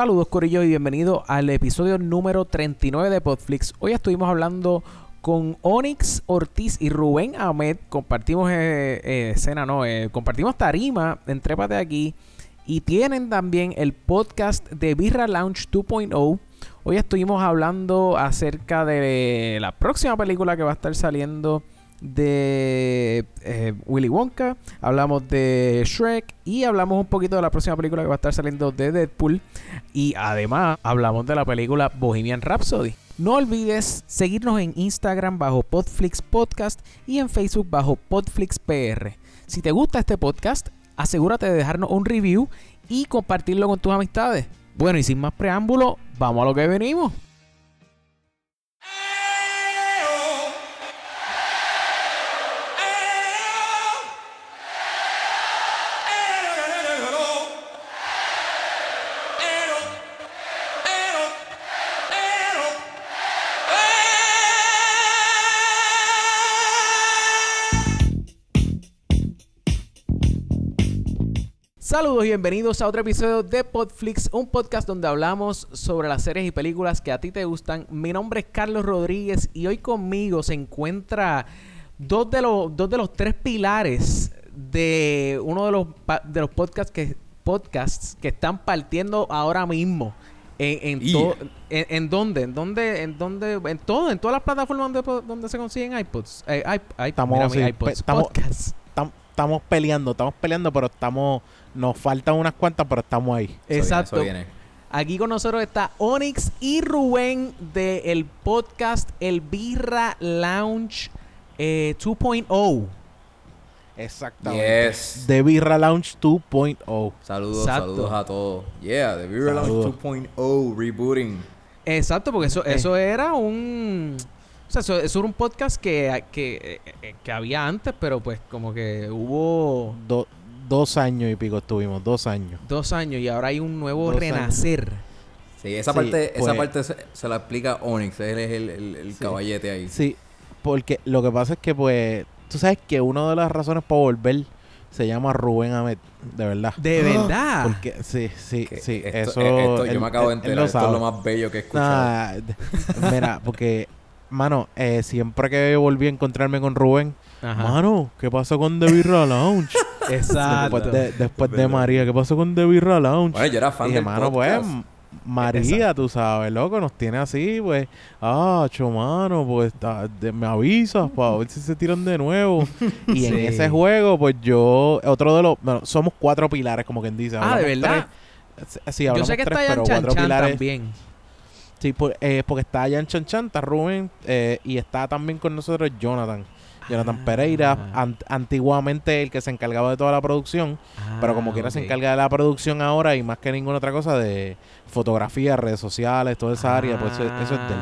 Saludos Corillo y bienvenido al episodio número 39 de Podflix. Hoy estuvimos hablando con Onyx Ortiz y Rubén Ahmed. Compartimos eh, eh, escena, no, eh, compartimos tarima en Trépate aquí. Y tienen también el podcast de Birra Lounge 2.0. Hoy estuvimos hablando acerca de la próxima película que va a estar saliendo de eh, Willy Wonka, hablamos de Shrek y hablamos un poquito de la próxima película que va a estar saliendo de Deadpool y además hablamos de la película Bohemian Rhapsody. No olvides seguirnos en Instagram bajo Podflix Podcast y en Facebook bajo Podflix PR. Si te gusta este podcast, asegúrate de dejarnos un review y compartirlo con tus amistades. Bueno, y sin más preámbulo, vamos a lo que venimos. Saludos y bienvenidos a otro episodio de Podflix, un podcast donde hablamos sobre las series y películas que a ti te gustan. Mi nombre es Carlos Rodríguez y hoy conmigo se encuentra dos de los, dos de los tres pilares de uno de los, de los podcasts que, podcasts que están partiendo ahora mismo. En, en, Yeah. to- en, en dónde, en dónde, en dónde, en todo, en todas las plataformas donde, donde se consiguen iPods, eh, iP- iP- Estamos, mira sí, iPods, estamos- podcasts. Tam- estamos peleando, estamos peleando, pero estamos, nos faltan unas cuantas, pero estamos ahí. Eso Exacto. viene, eso viene. Aquí con nosotros está Onyx y Rubén del podcast El Birra Lounge eh, 2.0. Exactamente. Yes. De Birra Lounge 2.0. Saludos, Exacto. saludos a todos. Yeah, The Beer Lounge Saludos. 2.0 rebooting. Exacto, porque eso, Eh. eso era un... O sea, eso, eso era un podcast que, que, eh, que había antes, pero pues como que hubo Do- dos años y pico estuvimos, dos años. dos años y ahora hay un nuevo Dos años. renacer. Sí, esa Sí, parte, esa pues- parte se, se la explica Onyx. Él es el, el, el Sí. caballete ahí. Sí, porque lo que pasa es que, pues, tú sabes que una de las razones para volver se llama Rubén Ahmed, de verdad. De verdad. Porque, sí, sí, Que sí. esto- eso. esto- él- yo me acabo de él- él enterar. lo Esto es lo más bello que he escuchado. Nah, d- mira, porque, mano, eh, siempre que volví a encontrarme con Rubén, Ajá. mano, ¿qué pasó con The Birra Lounge? Exacto. después de, después. María, ¿qué pasó con The Birra Lounge? Bueno, yo era fan Dije, del mano, pues, podcast. María, tú sabes, loco, nos tiene así, pues, ah, mano, pues, ta- de- me avisas para ver si se tiran de nuevo. y en ese juego, pues, yo, otro de los, bueno, somos cuatro pilares, como quien dice. Ah, ¿de hablamos verdad? tres- sí, Yo hablamos sé que tres, está pero cuatro Chan pilares. también. Sí, por- eh, porque está Jan Chan Chan, está Rubén eh, y está también con nosotros Jonathan. Jonathan Ah. Pereira, an- antiguamente el que se encargaba de toda la producción, pero como Ah, quiera se encarga de la producción ahora y más que ninguna otra cosa de fotografía, redes sociales, toda esa área, pues eso, eso es de él.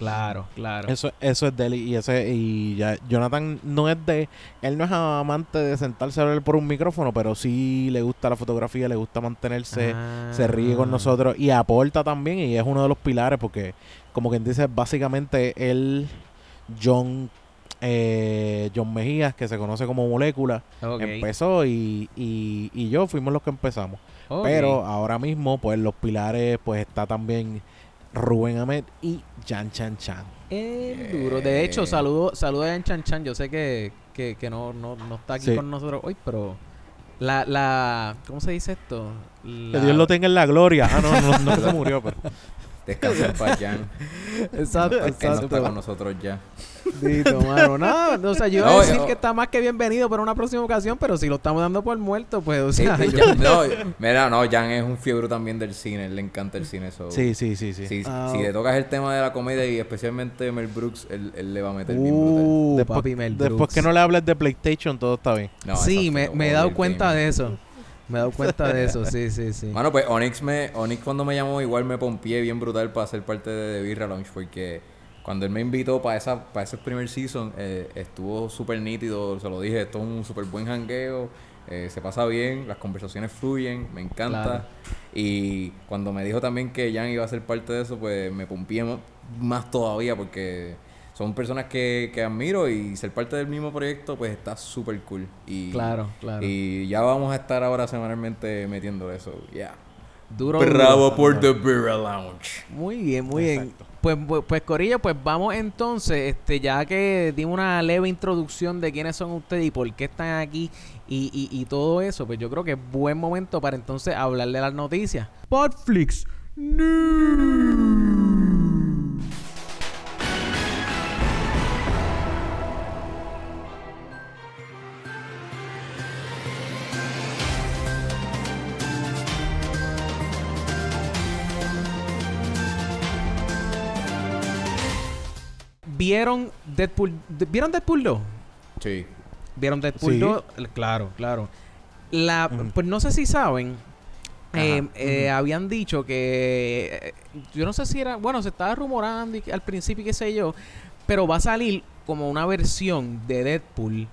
Claro, claro. Eso, eso es de él y ese y ya Jonathan no es de él no es amante de sentarse a hablar por un micrófono, pero sí le gusta la fotografía, le gusta mantenerse se ríe con Ah. nosotros y aporta también y es uno de los pilares porque como quien dice básicamente él John eh, John Mejías que se conoce como Molécula empezó y, y, y yo fuimos los que empezamos pero ahora mismo pues los pilares pues está también Rubén Ahmed y Jan Chan Chan El duro. De hecho, saludo, saludo a Yan Chan Chan. Yo sé que, que, que no, no, no está aquí Sí. con nosotros hoy, pero la, la, ¿cómo se dice esto? que Dios lo tenga en la gloria ah no no, no se murió pero Descansa en paz, Jan. Exacto, Él no está con exacto. nosotros ya. Dito, mano. No, o sea, yo iba a No, decir yo- que está más que bienvenido para una próxima ocasión, pero si lo estamos dando por muerto, pues, o sea, sí, yo- Jan- no, mira, no, Jan es un fiebre también del cine. Él le encanta el cine. so- sí sí sí sí Si, Ah, si le tocas el tema de la comedia y especialmente Mel Brooks, él, él le va a meter bien brutal. Uh, después, papi Mel después que no le hables de PlayStation todo está bien No, sí, exacto, me, no, me he dado cuenta de eso. Me he dado cuenta de eso, sí, sí, sí. Mano, pues Onyx, me, Onyx cuando me llamó igual me pompié bien brutal para ser parte de The Birra Lounge porque cuando él me invitó para esa para ese primer season eh, estuvo súper nítido, se lo dije, esto es un súper buen jangueo, eh, se pasa bien, las conversaciones fluyen, me encanta. Claro. Y cuando me dijo también que Jan iba a ser parte de eso, pues me pompié más todavía porque son personas que, que admiro y ser parte del mismo proyecto, pues está súper cool. Y, Claro, claro. Y ya vamos a estar ahora semanalmente metiendo eso. Yeah. Duro. Bravo duro. por The Beer Lounge. Muy bien, muy bien. Exacto. Pues, pues, pues, Corillo, pues vamos entonces, este, ya que dimos una leve introducción de quiénes son ustedes y por qué están aquí y, y, y todo eso, pues yo creo que es buen momento para entonces hablar de las noticias. Podflix ¿Vieron Deadpool? ¿Vieron Deadpool 2? Sí. ¿Vieron Deadpool Sí. 2? Claro, claro. La, Pues no sé si saben. eh, eh, Habían dicho que. eh, Yo no sé si era. Bueno, se estaba rumorando y que- al principio, y qué sé yo. Pero va a salir como una versión de Deadpool.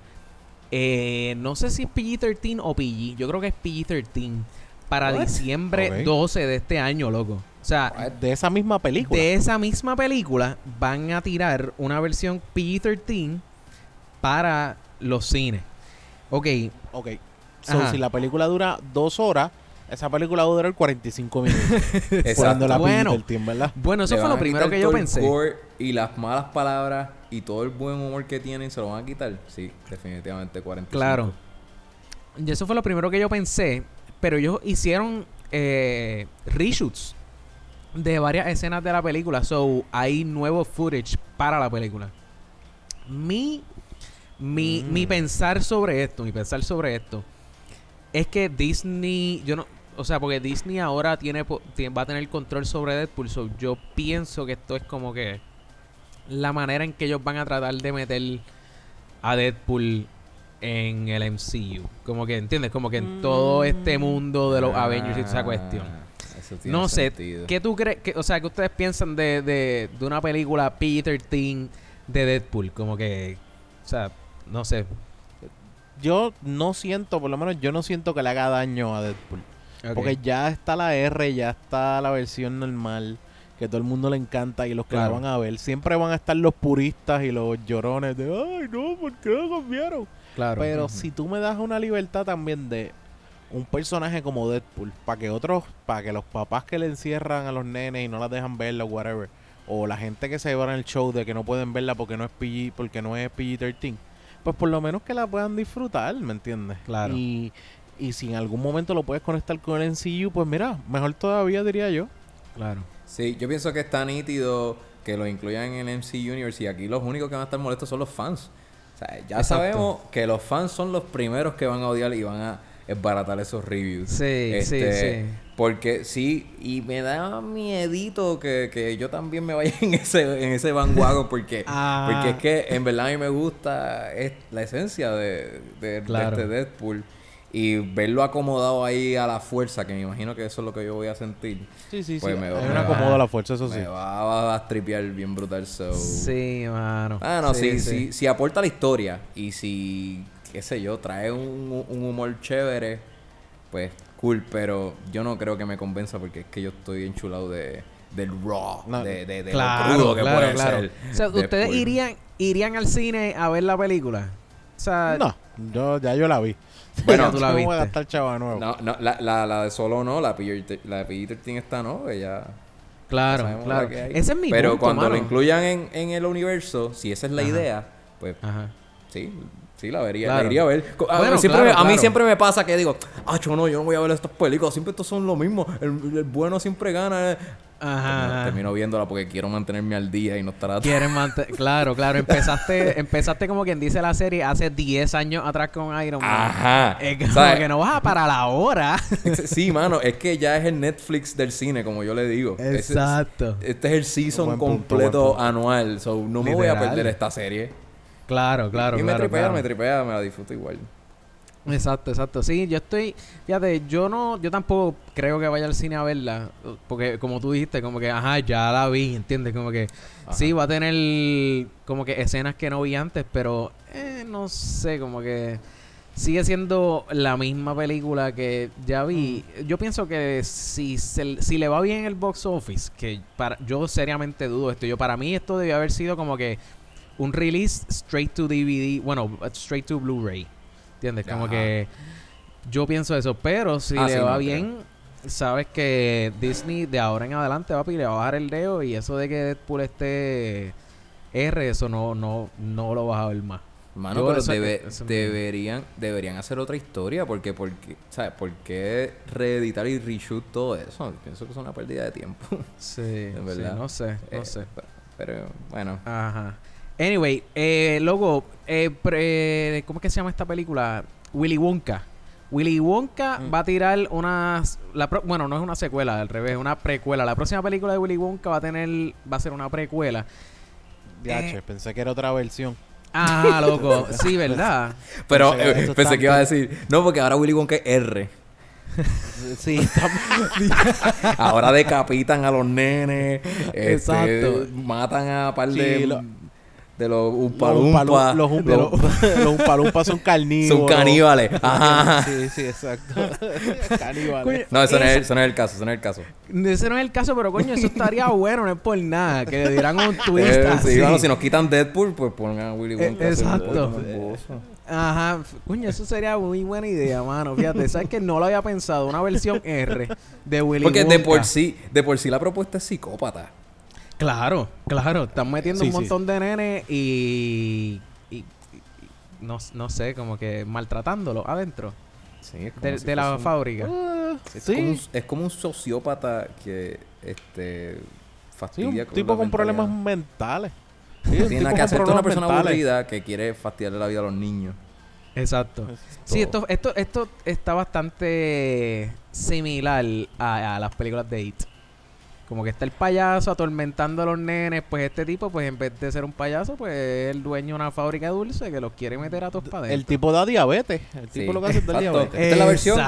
eh, no sé si es PG-13 o PG. Yo creo que es PG-13. Para What? diciembre Ok. 12 de este año, loco. O sea, De esa misma película. de esa misma película van a tirar una versión PG-13 para los cines. Ok, Ok. So, si la película dura dos horas, esa película va a durar 45 minutos. Exacto. La Bueno. del tiempo, ¿verdad? bueno, eso Le fue lo primero que yo pensé. y las malas palabras y todo el buen humor que tienen se lo van a quitar. Sí, definitivamente 45. Claro. Y eso fue lo primero que yo pensé. Pero ellos hicieron eh, reshoots de varias escenas de la película. So, hay nuevo footage para la película. Mi, mi, Mm. mi pensar sobre esto, mi pensar sobre esto, es que Disney, yo no, o sea, porque Disney ahora tiene, va a tener control sobre Deadpool. So, yo pienso que esto es como que la manera en que ellos van a tratar de meter a Deadpool en el MCU. Como que, ¿entiendes? Como que en todo este mundo de los Ah, Avengers y esa cuestión. Eso tiene No sé, sentido. ¿qué tú crees? que- o sea, ¿qué ustedes piensan de, de, de una película P-13 de Deadpool? Como que, o sea, no sé. Yo no siento, por lo menos yo no siento que le haga daño a Deadpool. Porque ya está la R, ya está la versión normal, que todo el mundo le encanta y los que Claro. la van a ver. Siempre van a estar los puristas y los llorones de, ay, no, ¿por qué lo cambiaron? claro. Pero si tú me das una libertad también de un personaje como Deadpool, para que otros, para que los papás que le encierran a los nenes y no las dejan verla o whatever, o la gente que se lleva en el show de que no pueden verla porque no es PG, porque no es PG-13, pues por lo menos que la puedan disfrutar, ¿me entiendes? Claro. Y, y si en algún momento lo puedes conectar con el MCU, pues mira, mejor todavía diría yo. Claro. Sí, yo pienso que está nítido que lo incluyan en el MC Universe y aquí los únicos que van a estar molestos son los fans. O sea, ya Exacto. sabemos que los fans son los primeros que van a odiar y van a esbaratar esos reviews. Sí, sí, sí. Porque sí, y me da miedito que, que yo también me vaya en ese, en ese vanguago porque, Ah. porque es que en verdad a mí me gusta es la esencia de, de- de este Deadpool. Y verlo acomodado ahí a la fuerza, que me imagino que eso es lo que yo voy a sentir. Sí, sí, Pues sí. me va- me acomodo va- a la fuerza, eso sí. Me va a tripear bien brutal. So. Sí, mano. Ah, no, Sí, sí, sí. sí, si aporta la historia y si, qué sé yo, trae un, un humor chévere, pues cool, pero yo no creo que me convenza porque es que yo estoy enchulado de, del raw, No, de, de, de Claro, lo crudo que claro, puede claro. ser. O sea, ¿ustedes irían, irían al cine a ver la película? O sea, No, yo, ya yo la vi. Bueno, Ya tú la no voy a viste. gastar chava nuevo. No, no, la, la, la de solo no, la PG la de PG-13 está no, ella... claro, claro. Ese es mi Pero punto, cuando mano. lo incluyan en, en el universo, si esa es la Ajá. idea, pues Ajá. Sí, sí, la vería, Claro. la iría a ver. A, Bueno, siempre claro, me- a mí siempre me pasa que digo, ah, yo no, yo no voy a ver estas películas, siempre estos son lo mismo, el, el bueno siempre gana. eh". Ajá. Termino, viéndola porque quiero mantenerme al día y no estar atrás. Quieren mantener... Claro, claro. Empezaste, empezaste como quien dice la serie hace 10 años atrás con Iron Man. Ajá. Es como ¿Sabes? que no vas a para la hora. Sí, mano, es que ya es el Netflix del cine, como yo le digo. Es- Exacto. este es el season punto, completo anual, so no me voy a perder esta serie. Claro, claro, y me claro. tripea, claro. me tripea, me la disfruto igual. Exacto, exacto. Sí, yo estoy, fíjate, yo no, yo tampoco creo que vaya al cine a verla, porque como tú dijiste, como que, ajá, ya la vi, ¿entiendes? Como que sí va a tener como que escenas que no vi antes, pero eh, no sé, como que sigue siendo la misma película que ya vi. Mm. Yo pienso que si, se- si le va bien el box office, que para yo seriamente dudo esto. Yo para mí esto debió haber sido como que un release straight to DVD, bueno, straight to Blu-ray. ¿Entiendes? Como Ajá. que yo pienso eso, pero si Ah, le sí, va no, bien, sabes que Disney de ahora en adelante va a le va a bajar el dedo y eso de que Deadpool esté R, eso no no no lo vas a ver más. Mano, Yo pero debe- deberían, deberían hacer otra historia porque, porque, ¿sabes? ¿Por qué reeditar y reshoot todo eso? Pienso que es una pérdida de tiempo. Sí, En sí, verdad. no sé, no Eh, sé. Pero, pero, bueno. Ajá. Anyway, eh, luego, eh, pre- ¿cómo es que se llama esta película? Willy Wonka. Willy Wonka Mm. va a tirar una... La pro- bueno, no es una secuela, al revés, es una precuela. La próxima película de Willy Wonka va a tener... Va a ser una precuela. DH, pensé que era otra versión. Ah, loco. sí, ¿verdad? Pero Pensé que eh, pensé que iba a decir, no, porque ahora Willy Wonka es R. Sí, está- Ahora decapitan a los nenes. este, Exacto. Matan a par Sí, de, lo- de los los umpalumpas. Umpalum- los Umpa- Los- los- los Umpalumpas son carnívoros. son caníbales. Ajá. Sí, sí, exacto. Coño, caníbales. No, eso no, es, Esa- eso no es el caso, eso no es el caso. Ese no es el caso, pero coño, eso estaría bueno, no es por nada. Que le dieran un twist Eh, así. sí, bueno, si nos quitan Deadpool, pues pongan a Willy Eh, Wonka. exacto. Ajá, coño, eso sería muy buena idea, mano. Fíjate, sabes que no lo había pensado, una versión R de Willy Porque de por Wonka. sí, de por sí la propuesta es psicópata. Claro, claro, están metiendo Sí, un sí. montón de nenes y, y- y- no, no sé, como que maltratándolo adentro Sí, es como de, si de la un- fábrica. Es, Sí. como un, es como un sociópata que este Sí, fastidia un tipo la con problemas mentales. Sí, tiene tipo nada que con hacer. Una persona mentales. aburrida que quiere fastidiarle la vida a los niños. Exacto. Sí, esto, esto, esto está bastante similar a, a las películas de It. Como que está el payaso atormentando a los nenes, pues este tipo, pues en vez de ser un payaso, pues es el dueño de una fábrica de dulce que los quiere meter a todos para El tipo da diabetes. El Sí, tipo lo que hace es dar diabetes. Esta es la versión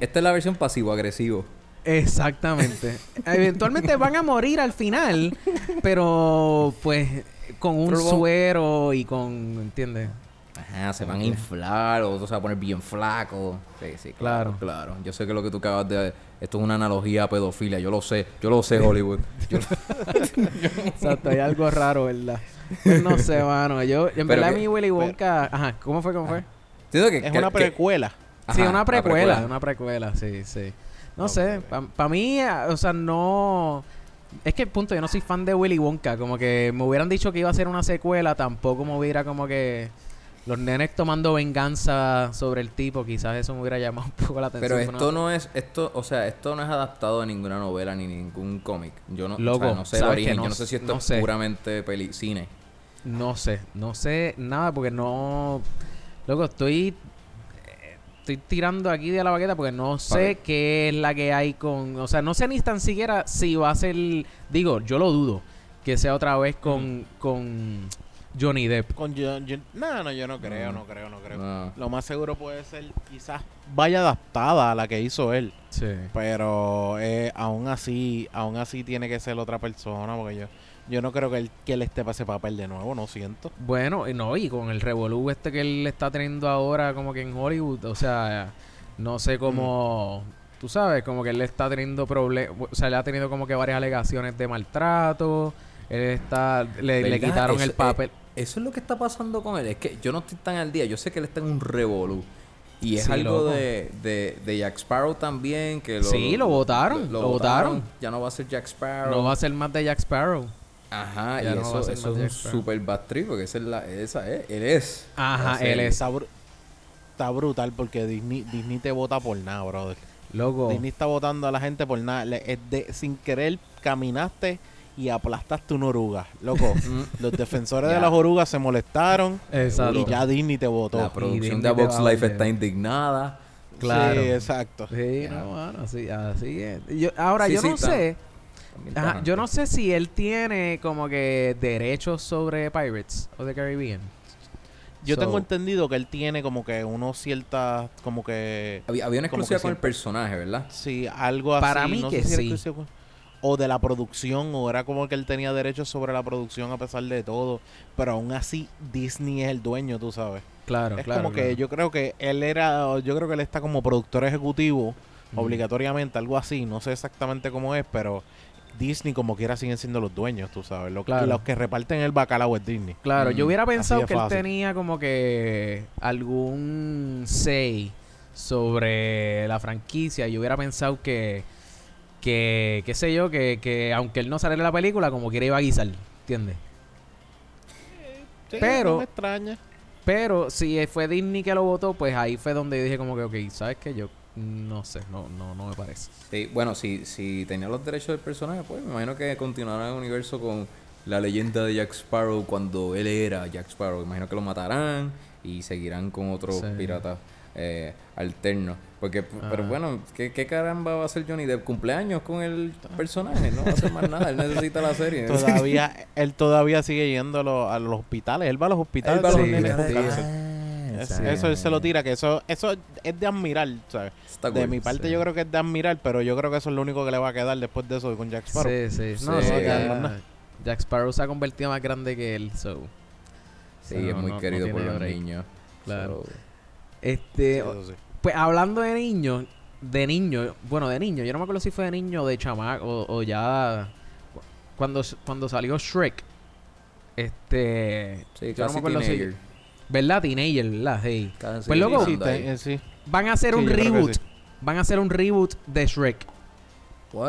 esta es la versión pasivo-agresivo. Exactamente. Eventualmente van a morir al final, pero pues con un Pero suero y con, ¿entiendes? Ajá, se van a inflar, o se va a poner bien flaco. Sí, sí, claro, claro. Yo sé que lo que tú acabas de... Esto es una analogía a pedofilia. Yo lo sé. Yo lo sé, Hollywood. Yo lo- Exacto, hay algo raro, ¿verdad? Pues no sé, mano. Yo, en Pero verdad, que- mi Willy Wonka. Ajá, ¿cómo fue? ¿Cómo fue? Que- Es que- una que- precuela. sí, Ajá, una la precuela, una precuela, sí, sí. No sé, para mí, ah, o sea, no. Es que, punto, yo no soy fan de Willy Wonka. Como que me hubieran dicho que iba a ser una secuela, tampoco me hubiera como que. Los nenes tomando venganza sobre el tipo, quizás eso me hubiera llamado un poco la atención. Pero esto no es, esto, o sea, esto no es adaptado a ninguna novela ni ningún cómic. Yo no, o sea, Loco, no sé el ¿sabes origen, no yo no sé si esto no es sé. puramente peli cine. No sé, no sé nada porque no. Loco, estoy. eh, Estoy tirando aquí de la baqueta porque no sé qué es la que hay con. O sea, no sé ni tan siquiera si va a ser. Digo, yo lo dudo. Que sea otra vez con, con Johnny Depp. Con John- John- No, no, yo no creo, No. creo, no creo. No. Lo más seguro puede ser quizás vaya adaptada a la que hizo él. Sí. Pero eh, aún así, aún así tiene que ser otra persona porque yo, yo no creo que él, que él esté para ese papel de nuevo, no siento. Bueno, y no, y con el revolú este que él está teniendo ahora como que en Hollywood, o sea, no sé cómo, tú sabes, como que él está teniendo problemas, o sea, le ha tenido como que varias alegaciones de maltrato, él está, le, quitaron Eso- el papel. eh, eso es lo que está pasando con él. Es que yo no estoy tan al día. Yo sé que él está en un revolú. Y es Sí, algo de, de, de Jack Sparrow también. que lo, Sí, lo votaron, lo votaron. Ya no va a ser Jack Sparrow. no va a ser más de Jack Sparrow. Ajá, ya y no eso, eso es un super bad trip, porque esa es la, esa es, él es. Ajá, él es. Está, bru- está brutal porque Disney, Disney te vota por nada, brother. Loco. Disney está votando a la gente por nada. Le- es de- sin querer caminaste y aplastaste una oruga. Loco, Mm. los defensores de las orugas se molestaron Exacto. y ya Disney te votó. La producción de Box Life está indignada. Claro. Sí, exacto. Sí, Ya. no, mano, así, así es. Yo, ahora, Sí, yo sí, no está- sé. Ajá, yo no sé si él tiene como que derechos sobre Pirates of the Caribbean. Yo So, tengo entendido que él tiene como que unos ciertas, como que, Había, había una como exclusiva que con el personaje, ¿verdad? sí, algo así. Para mí no que sé si era sí. con- o de la producción, o era como que él tenía derechos sobre la producción a pesar de todo, pero aún así Disney es el dueño, tú sabes. Claro, es claro. como que claro. yo creo que él era, yo creo que él está como productor ejecutivo, obligatoriamente, algo así, no sé exactamente cómo es, pero Disney como quiera siguen siendo los dueños, tú sabes, los, Claro. los que reparten el bacalao es Disney. Claro, yo Mm, hubiera pensado que él tenía como que algún say sobre la franquicia. Yo hubiera pensado que, que qué sé yo, que, que aunque él no saliera en la película, como quiera iba a guisar, ¿entiendes? Sí, Pero- no me extraña. Pero si fue Disney que lo votó, pues ahí fue donde dije como que, ok, ¿sabes qué? Yo no sé, no, no, no me parece. Sí, bueno, si, si tenía los derechos del personaje, pues me imagino que continuarán el universo con la leyenda de Jack Sparrow cuando él era Jack Sparrow. Imagino que lo matarán y seguirán con otros Sí. piratas eh, alternos. Porque, pero Ajá. bueno, ¿qué, ¿qué caramba va a hacer Johnny Depp? ¿Cumpleaños con el personaje? No va a hacer más nada. Él necesita la serie. Todavía, él todavía sigue yendo a los, a los hospitales. Él va a los hospitales Él va a los nenes. Ah, Es-. Eso él se lo tira, que eso, eso es de admirar, ¿sabes? Está De cool. mi parte sí. yo creo que es de admirar, pero yo creo que eso es lo único que le va a quedar después de eso con Jack Sparrow. Sí, sí. No, Sí. sí, No, ya- no, no. Jack Sparrow se ha convertido más grande que él, so. Sí, No, es muy no- no querido por los niños. Claro. So, Este, Sí, eso sí. Pues hablando de niños, de niño, bueno, de niño, yo no me acuerdo si fue de niño o de chamaco o, o ya cuando cuando salió Shrek. Este, sí, yo no me acuerdo si teenager. ¿verdad? Teenager, ¿verdad? Sí. Casi Pues, loco, Sí, tirando ahí. te- eh, sí. Van a hacer Sí, un reboot. sí. Van a hacer un reboot de Shrek.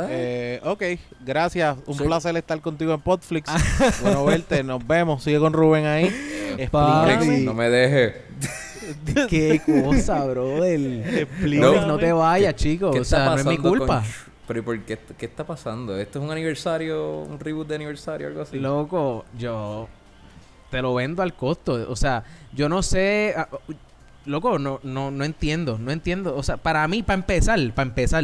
Eh, ok, gracias. Un Sí. placer estar contigo en Podflix. bueno verte, nos vemos. Sigue con Rubén ahí. No me deje. Qué cosa, brother. Explícame. No, no te vayas, chicos. ¿Qué O sea, no es mi con culpa. Pero ¿y por qué, qué está pasando? ¿Esto es un aniversario, un reboot de aniversario algo así? Loco, yo te lo vendo al costo. O sea, yo no sé. ah, Loco, no, no, no entiendo. No entiendo. O sea, para mí, para empezar, para empezar.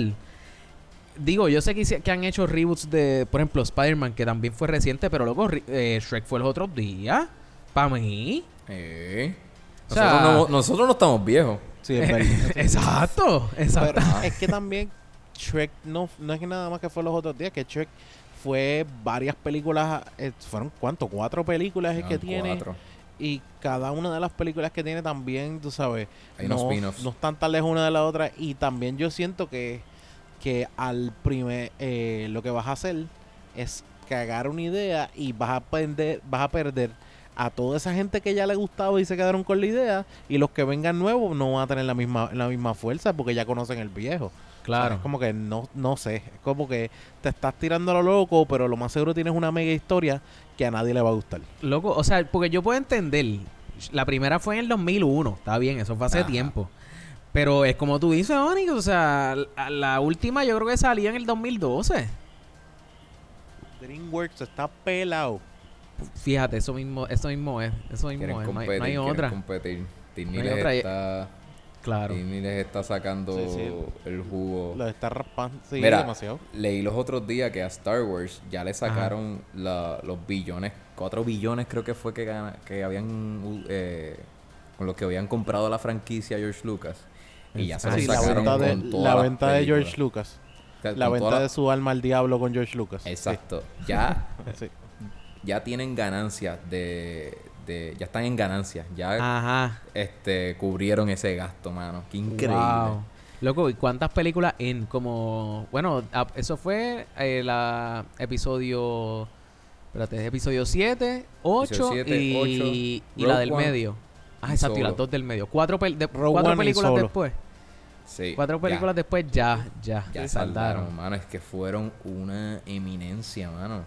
Digo, yo sé que, que han hecho reboots de, por ejemplo, Spider-Man, que también fue reciente, pero loco, ri- eh, Shrek fue los otros días. Para mí. Eh. O sea- Nosotros, no, nosotros no estamos viejos. Sí, es verdad. exacto, exacto. Pero es que también Shrek no, no es que nada más que fue los otros días, que Shrek fue varias películas, eh, fueron cuánto, cuatro películas es que tiene. cuatro. Y cada una de las películas que tiene también, tú sabes, Hay no, no están tan lejos una de la otra. Y también yo siento que, que al primer, eh, lo que vas a hacer es cagar una idea y vas a perder, vas a perder a toda esa gente que ya le gustaba y se quedaron con la idea. Y los que vengan nuevos no van a tener la misma, la misma fuerza porque ya conocen el viejo. O sea, claro. es como que no, no sé. Es como que te estás tirando a lo loco, pero lo más seguro tienes una mega historia que a nadie le va a gustar. Loco, o sea, porque yo puedo entender. La primera fue en el 2001. Está bien, eso fue hace Ajá. tiempo. Pero es como tú dices, Onyx, o sea, la, la última yo creo que salió en el 2012. DreamWorks está pelado. Fíjate, eso mismo, eso mismo es, eso mismo Quieren es, no hay, competir, no hay otra. competir. No hay otra está, Claro. Les está sacando Sí, sí. el jugo. Lo está raspando. Sí, Mira, demasiado. leí los otros días que a Star Wars ya le sacaron la- los billones, cuatro billones creo que fue que, que habían, eh, con los que habían comprado la franquicia George Lucas. Y ya se Ah, Sí, la sacaron venta de, con todas la venta de. George Lucas. O sea, La venta de su alma al diablo con George Lucas. Exacto. Ya, Sí. Ya tienen ganancias de, de... Ya están en ganancias. Ya Ajá. este cubrieron ese gasto, mano. Qué increíble. Wow. Loco, ¿y cuántas películas en como... Bueno, a- eso fue eh, la episodio... Espérate, episodio 7, 8 Episodio siete, y, ocho, y la del One medio. Ah, exacto, y las dos del medio. Cuatro, pel- de- cuatro películas después. Sí. Cuatro ya. películas después ya, ya, Ya saldaron. saldaron, mano. Es que fueron una eminencia, mano.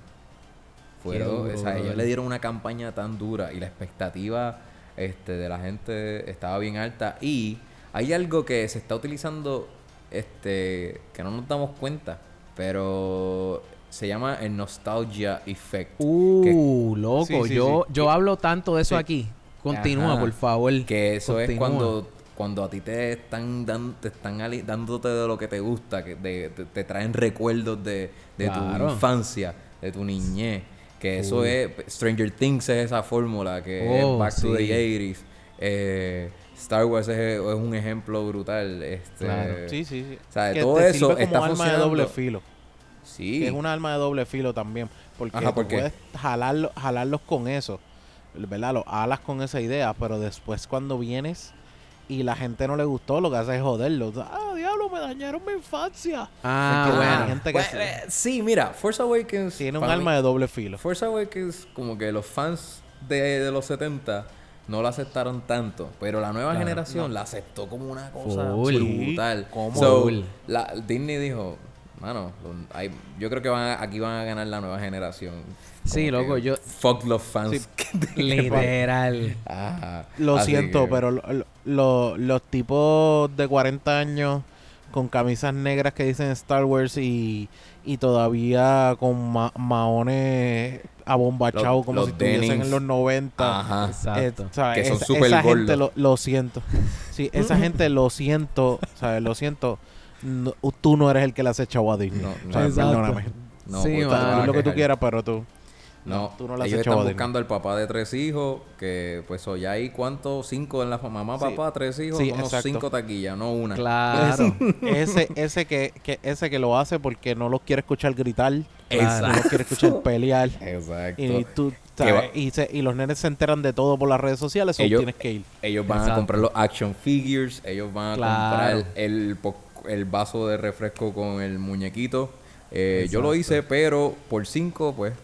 Fueron, duro, o sea, ellos le dieron una campaña tan dura y la expectativa este, de la gente estaba bien alta. Y hay algo que se está utilizando este, que no nos damos cuenta, pero se llama el nostalgia effect. Uh, loco, Sí, sí, yo, sí. yo hablo tanto de eso aquí. Continúa, Ajá. por favor. Que eso es cuando, cuando a ti te están, dan- te están ali- dándote de lo que te gusta, que de- te, te traen recuerdos de, de Claro. tu infancia, de tu niñez. Que eso es. Stranger Things es esa fórmula, que Oh, es Back to the sí. 80s. Eh, Star Wars es, es un ejemplo brutal. Este, Claro. Sí, sí, sí. O sea, Que todo te eso sirve está como arma de funcionando. doble filo. Sí. que es una arma de doble filo también. Porque Ajá, tú puedes jalarlo- jalarlos con eso, ¿verdad? Los alas con esa idea, pero después cuando vienes y la gente no le gustó, lo que hace es joderlo. Ah, diablo, me dañaron mi infancia. Ah, bueno. gente que Bueno, eh, sí, mira, Force Awakens. tiene un mí- de doble filo. Force Awakens, como que los fans de, de los 70 no la aceptaron tanto, pero la nueva Claro, generación la aceptó como una cosa Full. brutal. ¿Cómo? So, la, Disney dijo, mano, hay- yo creo que van a- aquí van a ganar la nueva generación. Sí, loco, yo- Fuck los fans. Literal. Ajá. Lo Así siento, que- pero lo- lo- los tipos de 40 años con camisas negras que dicen Star Wars y, y todavía con ma- maones abombachados como los si estuviesen en los 90. Ajá. Exacto. Eh, ¿sabes? Que son Esa- súper esa gente lo, lo siento. Sí, esa gente lo siento, ¿sabes? Lo siento. No- tú no eres el que le has echado a Disney. No, O sea, no. Exacto. perdóname. No, Sí, lo que tú quieras, pero tú. No, tú no has ellos están buscando al papá de tres hijos, que pues hoy hay cuántos, cinco en la mamá, Sí. papá, tres hijos, Sí, unos exacto. cinco taquillas, no una. Claro. Ese, ese que, que, ese que lo hace porque no los quiere escuchar gritar. Claro. No los quiere escuchar pelear. Exacto. Y, tú, y, se- y los nenes se enteran de todo por las redes sociales, so Ellos- tienes que ir. Ellos van a Exacto. comprar los action figures, ellos van a Claro. comprar el, el vaso de refresco con el muñequito. Eh, yo lo Exacto. hice, pero por cinco, pues,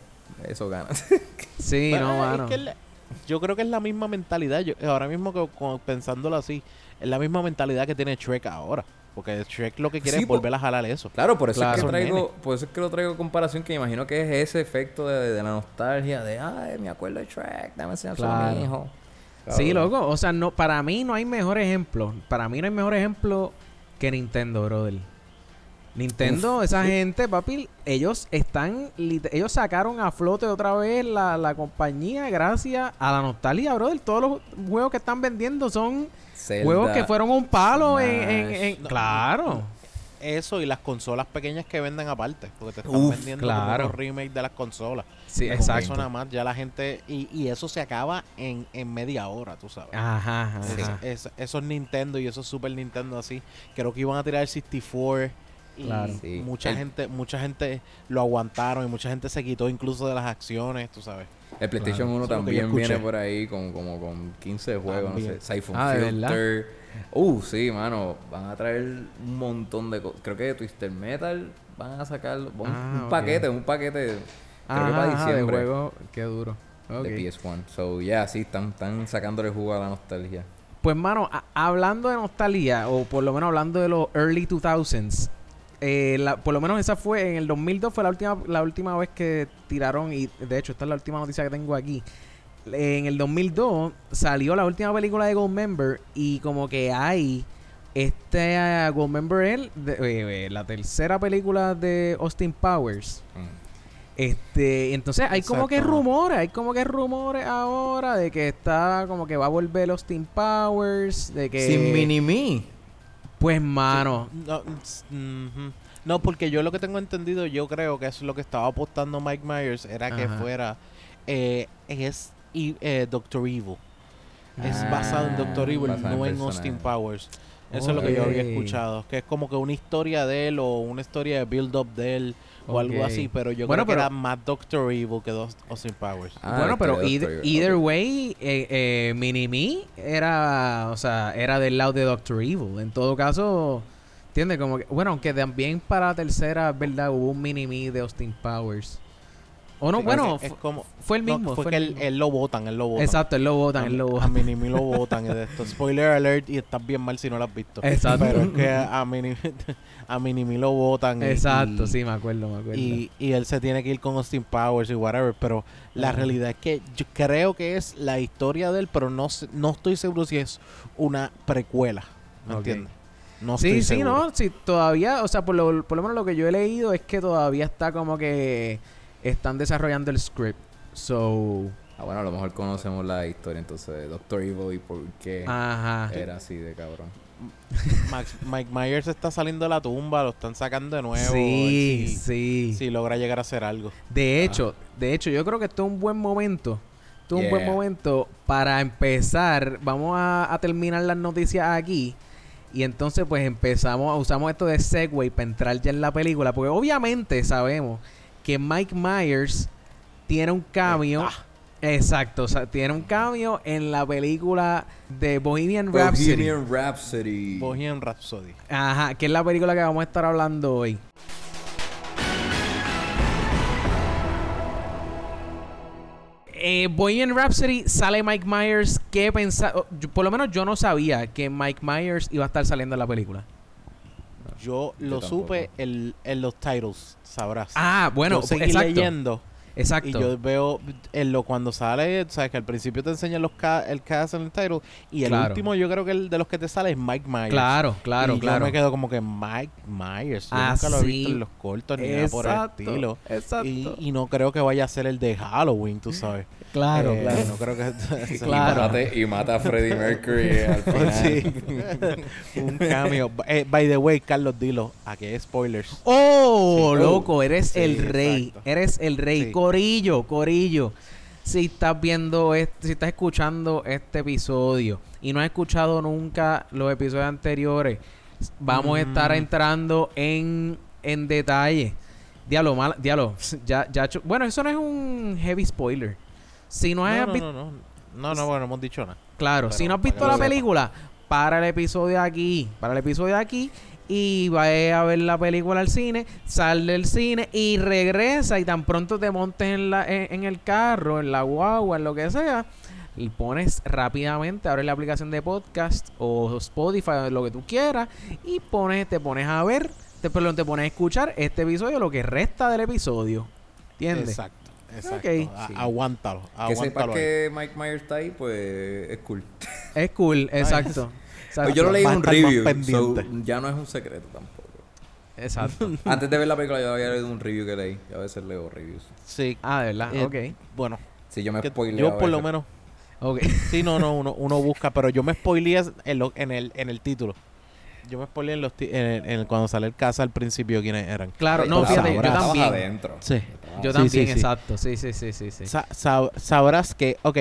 eso gana. Sí, no, es mano. que es la- yo creo que es la misma mentalidad. Yo, ahora mismo que, como pensándolo así, es la misma mentalidad que tiene Shrek ahora. Porque Shrek lo que quiere Sí, es volver a jalar eso. Claro, por eso Claro. es que traigo, por eso es que lo traigo a comparación que me imagino que es ese efecto de, de la nostalgia de ay, me acuerdo de Shrek, dame enseñárselo a Claro. mi hijo. Sí, loco. O sea, no, para mí no hay mejor ejemplo. Para mí no hay mejor ejemplo que Nintendo, brother. Nintendo, esa gente, papi, ellos están, ellos sacaron a flote otra vez la, la compañía gracias a la nostalgia, brother. Todos los juegos que están vendiendo son Zelda, juegos que fueron un palo en, en- en- No, claro. Eso y las consolas pequeñas que venden aparte. Porque te están Uf, vendiendo claro. unos remakes de las consolas. Sí, exacto. Eso nada más, ya la gente. Y, y eso se acaba en, en media hora, tú sabes. Ajá, ajá. Es- es- esos Nintendo y esos Super Nintendo así. Creo que iban a tirar el 64. Y Claro. Sí. mucha El- gente mucha gente lo aguantaron y mucha gente se quitó incluso de las acciones, tú sabes. El PlayStation Claro. 1 Eso es lo que yo también viene por ahí con, como con 15 juegos, También. no sé, Siphon Ah. Filter. Uh, sí, mano, van a traer un montón de cosas. Creo que de Twister Metal van a sacar un, Ah, un paquete, un paquete, creo que para ajá, de diciembre juego, qué duro. De PS1. So, yeah, sí, están, están sacándole jugo a la nostalgia. Pues, mano, a- hablando de nostalgia, o por lo menos hablando de los early 2000s, eh, la- por lo menos esa fue en el 2002 fue la última la última vez que tiraron y de hecho esta es la última noticia que tengo aquí en el 2002 salió la última película de Goldmember y como que hay este uh, Goldmember de- eh, eh, la tercera película de Austin Powers Mm. este, entonces hay como que rumores, hay como que rumores ahora de que está como que va a volver Austin Powers, de que Sin mini-me. Pues mano, No, porque yo lo que tengo entendido, yo creo que es lo que estaba apostando Mike Myers, era que fuera eh, es eh, Doctor Evil. Es Ah, basado en Doctor Evil, no en personaje. Austin Powers. Eso es lo que yo había escuchado, que es como que una historia de él o una historia de build up de él o algo así, pero yo Bueno, creo que era más Doctor Evil que Dos- Austin Powers. Ah, bueno, pero either, Evil, way, eh, eh, Mini-Me era, o sea, era del lado de Doctor Evil. En todo caso, ¿entiendes? Como que, bueno, aunque también para la tercera, ¿verdad? Hubo un Mini-Me de Austin Powers. O no, Sí, bueno, es, es fu- como fue el no, mismo. fue fue que el él, mismo. él lo votan, él lo votan. Exacto, él lo votan, A, él lo a votan. Minimi lo votan. Spoiler alert y estás bien mal si no lo has visto. Exacto. Pero es que a Minimi, a Minimi lo votan. Exacto, y, sí, me acuerdo, me acuerdo. Y, y él se tiene que ir con Austin Powers y whatever. Pero la realidad es que yo creo que es la historia de él, pero no, no estoy seguro si es una precuela. ¿Me entiendes? No sí, sí, seguro. no, sí, todavía, o sea, por lo, por lo menos lo que yo he leído es que todavía está como que están desarrollando el script. So, Ah, bueno, a lo mejor conocemos la historia entonces de Doctor Evil y por qué ajá. era así de cabrón. Max- Mike Myers está saliendo de la tumba, lo están sacando de nuevo. Sí, si, sí. si logra llegar a hacer algo. De hecho, de hecho, yo creo que esto es un buen momento. Esto es un buen momento para empezar. Vamos a, a terminar las noticias aquí. Y entonces pues empezamos, usamos esto de Segway para entrar ya en la película, porque obviamente sabemos que Mike Myers tiene un cambio. Exacto, o sea, tiene un cambio en la película de Bohemian Rhapsody. Bohemian Rhapsody. Bohemian Rhapsody. Ajá, que es la película que vamos a estar hablando hoy. Eh, Bohemian Rhapsody sale Mike Myers. ¿Qué pensa- yo- Por lo menos yo no sabía que Mike Myers iba a estar saliendo en la película. Yo lo supe en, en los titles, sabrás. Ah, bueno, yo seguí exacto. leyendo Exacto. y yo veo en lo cuando sale, sabes que al principio te enseñan los ca- el cast en el title y el Claro. último yo creo que el de los que te sale es Mike Myers. Claro, claro, y claro. Yo me quedo como que Mike Myers. Yo Ah, nunca lo he sí. visto en los cortos ni nada por el estilo. exacto. Y, y no creo que vaya a ser el de Halloween, tú sabes. Claro, Eh, claro. No creo que Y Claro. mata- Y mata a Freddie Mercury al final. Sí. Un cambio. Eh, by the way, Carlos, dilo. Aquí hay spoilers. Oh, Sí. loco, eres Sí, el rey. exacto. Eres el rey. Corillo, Corillo. Si estás viendo este, si estás escuchando este episodio y no has escuchado nunca los episodios anteriores, vamos a estar entrando en, en detalle. Diablo, mal, diablo. Ya, ya, bueno, eso no es un heavy spoiler. Si no, has No, no, no, no. No, no, bueno, no hemos dicho nada. Claro, Pero si no has visto la película, para el episodio aquí, para el episodio aquí y vaya a ver la película al cine, sal del cine y regresa y tan pronto te montes en, la, en, en el carro, en la guagua, en lo que sea, y pones rápidamente, abres la aplicación de podcast o Spotify o lo que tú quieras y pones, te pones a ver, te, perdón, te pones a escuchar este episodio, lo que resta del episodio. ¿Entiendes? Exacto. Exacto. Ok. A- Sí. Aguántalo. Que sepas Aguántalo. que Mike Myers está ahí, pues es cool. Es cool, exacto. Pues Exacto. yo lo leí en un review, so ya no es un secreto tampoco. Exacto. Antes de ver la película yo había leído un review que leí. Yo a veces leo reviews. Sí. Ah, de verdad, Eh, ok. Bueno, Si yo me spoileo yo por lo menos. Ok. Sí, no, no, uno, uno busca, pero yo me spoileé en, lo- en, el, en el título. Yo me spoileé en los en el- en el- cuando sale el casa al principio quiénes eran. Claro, no, fíjate, yo estabas también. adentro. Sí. Yo Sí, también, sí, sí. exacto. Sí, sí, sí, sí, sí. Sa- sab- sabrás que, ok,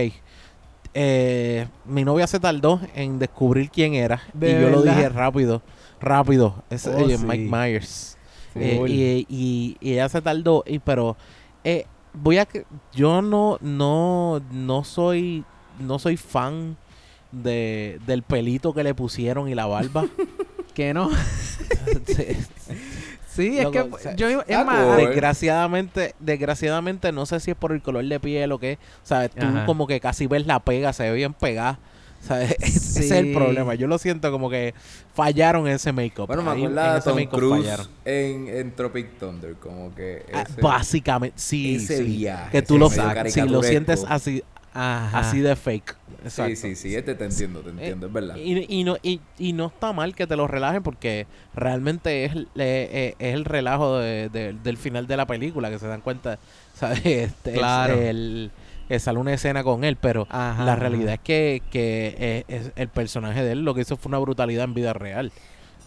eh, mi novia se tardó en descubrir quién era. ¿De y yo lo dije rápido, rápido. Es Oh, ella, sí. Mike Myers. Sí. Eh, y, y- y ella se tardó, y, pero eh, voy a yo no, no, no soy, no soy fan de, del pelito que le pusieron y la barba. Que no. Sí. Es que o sea, yo iba- es más, desgraciadamente, desgraciadamente no sé si es por el color de piel o qué. Sea, tú Ajá. como que casi ves la pega, se ve bien pegada. Sea, ese es el problema. Yo lo siento como que fallaron en ese make-up. Bueno, me Ahí, acuerdo en de Tom Cruise en, en Tropic Thunder. Como que Ah, básicamente, sí, ese sí. viaje, que tú ese lo medio si lo sientes así, Ajá. así de fake. Sí, Exacto. sí, sí. Este te entiendo, te entiendo. es verdad. Y, y no, y, y no está mal que te lo relajen porque realmente es, el- eh, eh, es el relajo de- de- del final de la película que se dan cuenta, ¿sabes? Este, es Claro. el- que sale una escena con él, pero Ajá, la ajá. realidad es que, que eh, es el personaje de él lo que hizo fue una brutalidad en vida real.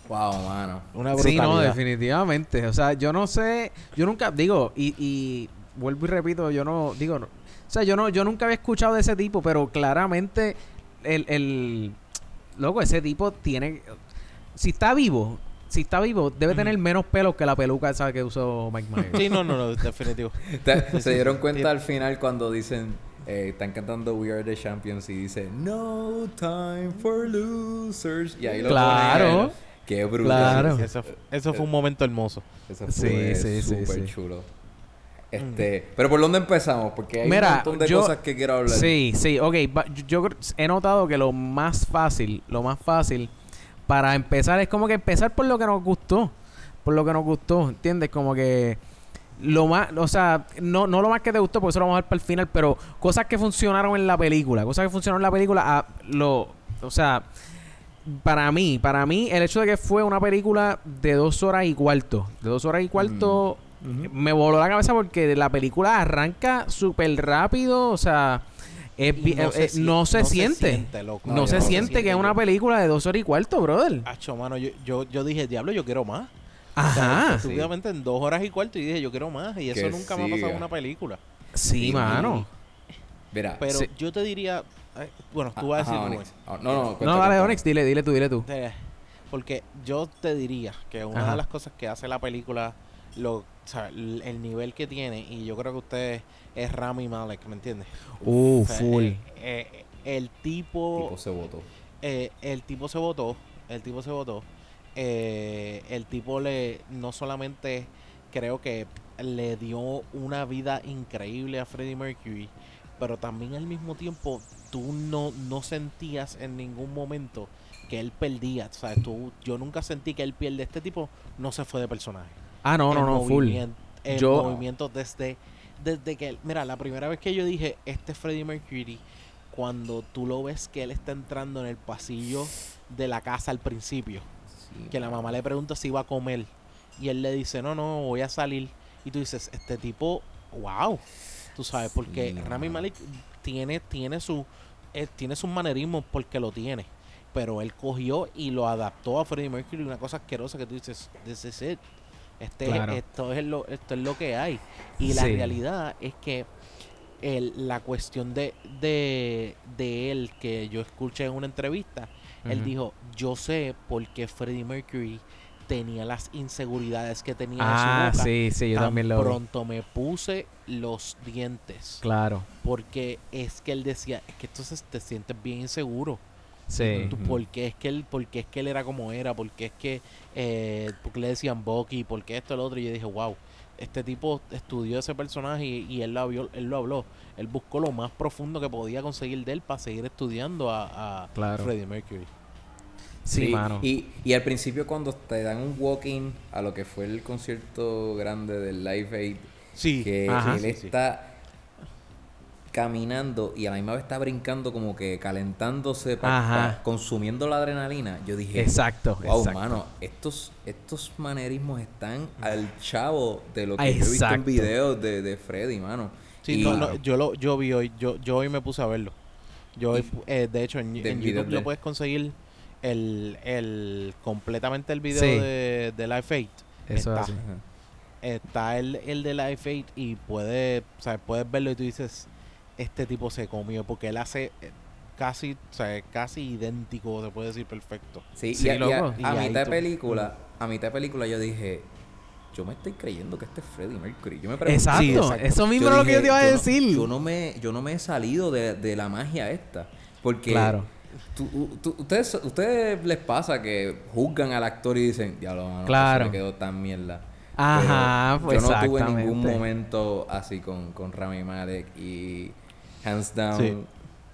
Wow, mano. Una Sí, brutalidad. no, definitivamente. O sea, yo no sé, yo nunca, digo, y, y vuelvo y repito, yo no, digo, sea, yo no, yo nunca había escuchado de ese tipo, pero claramente el, el, loco, ese tipo tiene, si está vivo, si está vivo, debe tener menos pelos que la peluca esa que usó Mike Myers. Sí, no, no, no, definitivo. ¿Se dieron cuenta al final cuando dicen, eh, están cantando We Are the Champions y dice No time for losers? Y ahí lo Claro. Qué brutal. Claro. Eso, fu- eso fue un momento hermoso. Eso Sí, fue sí, sí, súper sí. chulo. Este, pero ¿por dónde empezamos? Porque hay Mira, un montón de yo- cosas que quiero hablar. Sí, sí, ok. yo- Yo he notado que lo más fácil, lo más fácil para empezar es como que empezar por lo que nos gustó. Por lo que nos gustó, ¿entiendes? Como que lo más, o sea, no, no lo más que te gustó, porque eso lo vamos a ver para el final, pero cosas que funcionaron en la película, cosas que funcionaron en la película, ah, lo, o sea, para mí, para mí, el hecho de que fue una película de dos horas y cuarto, de dos horas y cuarto, me voló la cabeza porque la película arranca súper rápido, o sea, es eh, eh, no se siente. loco. No, No, se no se siente que es una película de dos horas y cuarto, brother. Acho, mano, yo, yo, yo dije, diablo, yo quiero más. O sea, Ajá. Estúpidamente en dos horas y cuarto y dije, yo quiero más. Y eso Que nunca me ha pasado en una película. Sí, mano. Mira. Pero Sí. yo te diría, eh, bueno, tú vas a Ajá, decir, Onyx. Rubén. Ah, no, no, cuenta, No, dale, cuenta. Onyx, dile, dile tú, dile tú. Porque yo te diría que una Ajá. de las cosas que hace la película, lo, o sea, l- el nivel que tiene, y yo creo que usted es Rami Malek, ¿me entiendes? Uh, O sea, full. eh, eh, el tipo, tipo se votó. eh, el tipo se votó, el tipo se votó. eh, el tipo le no solamente creo que le dio una vida increíble a Freddie Mercury, pero también al mismo tiempo tú no, no sentías en ningún momento que él perdía. O sea, tú, yo nunca sentí que él pierde. Este tipo no se fue de personaje. Ah, no, no, El no, full. El Yo- movimiento desde, desde que... Mira, la primera vez que yo dije, este es Freddie Mercury, cuando tú lo ves que él está entrando en el pasillo de la casa al principio, Sí, que la mamá le pregunta si va a comer, y él le dice, no, no, voy a salir, y tú dices, este tipo, wow, tú sabes, porque Sí, Rami. Malik tiene, tiene su... eh, tiene sus manerismos porque lo tiene. Pero él cogió y lo adaptó a Freddie Mercury, una cosa asquerosa que tú dices, this is it. Este, Claro. esto, es lo, esto es lo que hay. Y la Sí. realidad es que el- la cuestión de, de, de él, que yo escuché en una entrevista, él dijo, yo sé por qué Freddie Mercury tenía las inseguridades que tenía Ah, en su boca. sí, sí, yo Tan también lo vi. pronto me puse los dientes. Claro. Porque es que él decía, es que entonces te sientes bien inseguro. Sí. Tú, porque es que él, porque es que él era como era, porque es que eh, porque le decían Bucky, porque esto, lo otro, y yo dije, wow, este tipo estudió ese personaje y, y él lo habló, él lo habló. Él buscó lo más profundo que podía conseguir de él para seguir estudiando a, a Claro. Freddie Mercury. Sí, mano. Y, y al principio cuando te dan un walk-in a lo que fue el concierto grande del Live Aid, Sí, que Ajá. él Sí, sí. está caminando y a la misma vez está brincando como que calentándose, pa- consumiendo la adrenalina. Yo dije, Exacto, wow, exacto. mano, estos, estos manerismos están al chavo de lo que Ah, yo he visto en videos de, de Freddy, mano. Sí, Y- no, no, yo lo yo vi hoy, yo, yo hoy me puse a verlo. Yo hoy, Y- eh, de hecho en, de en videos YouTube de- lo puedes conseguir el, el completamente el video Sí. de, de Life 8. Eso es está. así. Está el, el de Life 8 y puedes, o sea, puedes verlo y tú dices, este tipo se comió porque él hace eh, casi, o sea, casi idéntico, se puede decir perfecto. Sí, Sí, y a, y a- Y mitad de película, a mitad de película yo dije, yo me estoy creyendo que este es Freddie Mercury. Yo me pregunté, Exacto. Sí, exacto. Eso mismo es lo que yo te iba a decir. Yo no, me, yo no me he salido de, de la magia esta. Porque Claro. tú- tú- ustedes, ustedes les pasa que juzgan al actor y dicen, ya lo Claro. me quedó tan mierda. Ajá, Pero pues Yo no tuve ningún momento así con, con Rami Malek y hands down, Sí.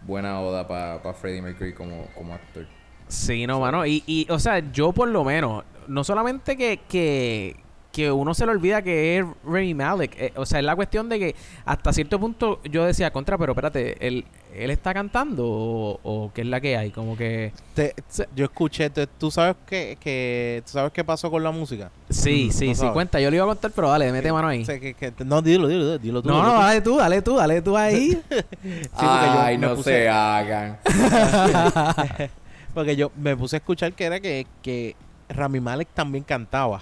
buena oda para Freddie Mercury como, como actor. Sí, no, mano. Y, y, o sea, yo por lo menos, no solamente que, que, que uno se le olvida que es Rami Malek. eh, o sea, es la cuestión de que hasta cierto punto yo decía, contra, pero espérate, ¿él, él está cantando o, o qué es la que hay? Como que... Te- yo escuché, te- tú sabes que, que, tú sabes qué pasó con la música. Sí, Mm, sí, no sí, sabes. cuenta. Yo le iba a contar, pero dale, mete mano ahí. Que- que- no, dilo, dilo, dilo, dilo tú. No, dilo no, tú. dale tú, dale tú, dale tú ahí. Sí, Ay, no puse- se hagan. Porque yo me puse a escuchar que era que, que Rami Malek también cantaba.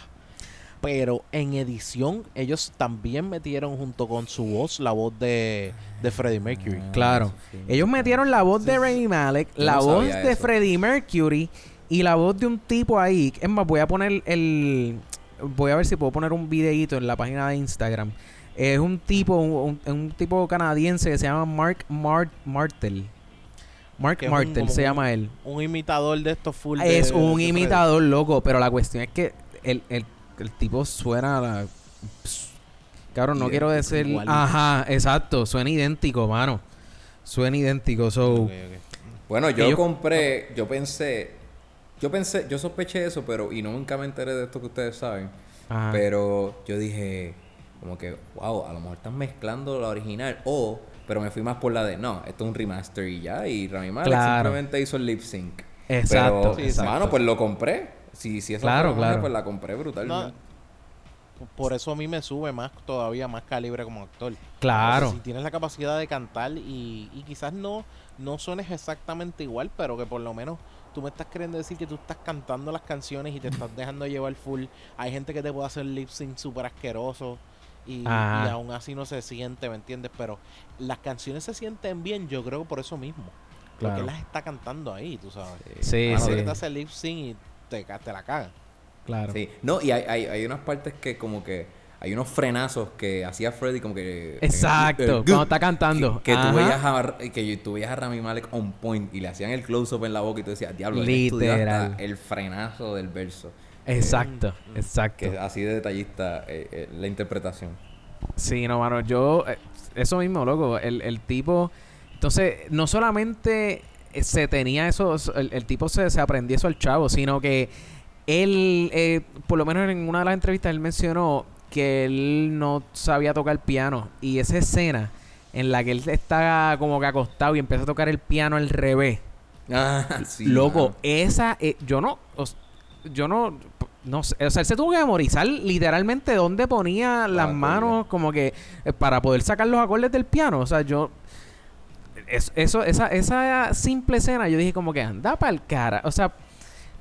Pero en edición, ellos también metieron junto con su voz la voz de, de Freddie Mercury. Claro. Ellos metieron la voz de Rami Malek, la no voz de eso. Freddie Mercury y la voz de un tipo ahí. Es más, voy a poner el. Voy a ver si puedo poner un videíto en la página de Instagram. Es un tipo, un, un- un tipo canadiense que se llama Mark Mart Martel. Mark un- Martel se un- llama él. Un imitador de estos full. Es de un imitador loco, pero la cuestión es que el, el, el tipo suena a la... Cabrón, no quiero decir... igualito. Ajá, exacto. Suena idéntico, mano. Suena idéntico. So, Ok, ok. Bueno, yo Ellos- compré, yo pensé, yo pensé, yo sospeché eso, pero y no nunca me enteré de esto que ustedes saben. ajá. Pero yo dije, como que, wow, a lo mejor están mezclando la original. O, pero me fui más por la de, no, esto es un remaster y ya. Y Rami Malek Claro. simplemente hizo el lip sync. Exacto, Pero, Sí, exacto. mano, pues lo compré. Si, si esa Claro, claro. pues la compré brutalmente. Por eso a mí me sube más todavía más calibre como actor. Claro. O sea, si tienes la capacidad de cantar y, y quizás no, no suenes exactamente igual, pero que por lo menos tú me estás queriendo decir que tú estás cantando las canciones y te estás dejando llevar full. Hay gente que te puede hacer lip sync súper asqueroso y, y aún así no se siente, ¿me entiendes? Pero las canciones se sienten bien, yo creo por eso mismo. Claro. Porque él las está cantando ahí, tú sabes. Sí, sí. que te hace lip sync y te, te la cagan. Claro. Sí. No, y hay, hay, hay unas partes que como que hay unos frenazos que hacía Freddy como que... Exacto, eh, eh, cuando está cantando. Que, que tú veías a, que tú veías a Rami Malek on point y le hacían el close-up en la boca y tú decías, diablo, Literal. hasta el frenazo del verso. Exacto, exacto. Que así de detallista eh, eh, la interpretación. Sí, no, mano, yo... eh, eso mismo, loco. El, el tipo... Entonces, no solamente eh, se tenía eso... El, el tipo se, se aprendió eso al chavo, sino que él, eh, por lo menos en una de las entrevistas, él mencionó que él no sabía tocar piano. Y esa escena en la que él está como que acostado y empieza a tocar el piano al revés. Ah, sí. Loco, esa... eh, yo no... os- yo no... No sé, o sea, él se tuvo que memorizar literalmente dónde ponía las acordes. manos como que eh, para poder sacar los acordes del piano. O sea, yo... es- eso, esa, esa simple escena, yo dije como que anda para el cara. O sea,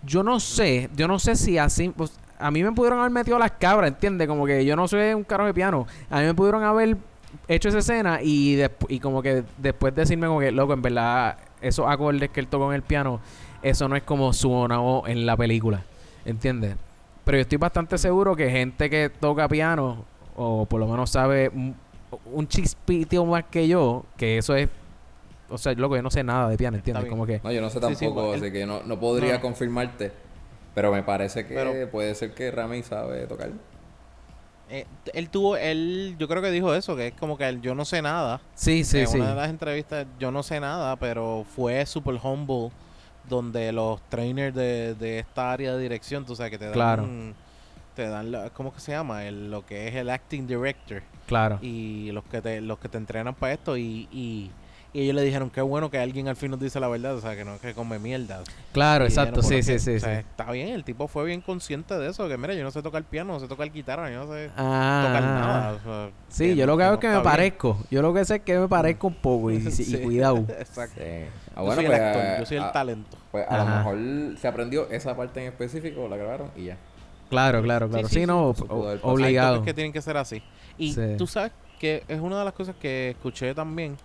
yo no sé, yo no sé si así... pues, a mí me pudieron haber metido las cabras, ¿entiendes? Como que yo no soy un caro de piano. A mí me pudieron haber hecho esa escena y, y como que después decirme como que, loco, en verdad, esos acordes que él tocó en el piano, eso no es como sonó en la película, ¿entiendes? Pero yo estoy bastante seguro que gente que toca piano, o por lo menos sabe un, chispitio más que yo, que eso es, o sea, loco, yo no sé nada de piano, ¿entiendes? Como que... No, yo no sé Sí, sí, tampoco, así que no, no podría No. confirmarte. Pero me parece que Pero- puede ser que Rami sabe tocar. Eh, él tuvo, él, yo creo que dijo eso, que es como que él, yo no sé nada. Sí, sí, en sí. una de las entrevistas, yo no sé nada, pero fue super humble, donde los trainers de, de esta área de dirección, tú sabes, que te dan, Claro. te dan, la- ¿cómo que se llama? El, lo que es el acting director Claro. y los que te, los que te entrenan para esto y, y, y ellos le dijeron qué bueno que alguien al fin nos dice la verdad, o sea, que no es que come mierda. Claro, Y exacto, dijeron, sí, sí, sí, o sea, sí. Está bien, el tipo fue bien consciente de eso, que mira, yo no sé tocar piano, no sé tocar guitarra, yo no sé Ah, tocar nada. o sea, Sí, yo lo que no hago es que me bien. parezco. Yo lo que sé es que me parezco un poco y, cuidado. Exacto. Sí. Ah, yo bueno, soy pues, el actor, yo soy el a- talento. Pues a lo mejor se aprendió esa parte en específico, la grabaron y ya. Claro, claro, claro. Sí, sí, sí, no, o-. Hay obligado. toques que tienen que ser así. Y Sí. tú sabes que es una de las cosas que escuché también,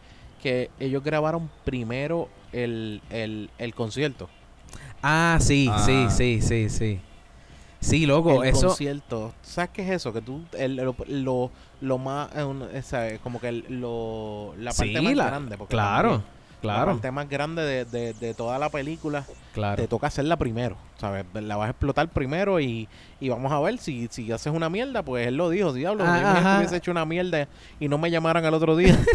que ellos grabaron primero el, el, el concierto. Ah, sí, sí, Ah. sí, sí, sí. Sí, loco, el eso... concierto. ¿Sabes qué es eso? Que tú, el, lo, lo, lo más, eh, un- esa, como que el- lo, la parte sí, más la- grande. porque claro, también La claro, parte más grande de, de, de toda la película claro. te toca hacerla primero, ¿sabes? La vas a explotar primero y, y vamos a ver si, si haces una mierda, pues él lo dijo, diablo, Ah, si hubiese hecho una mierda y no me llamaran al otro día.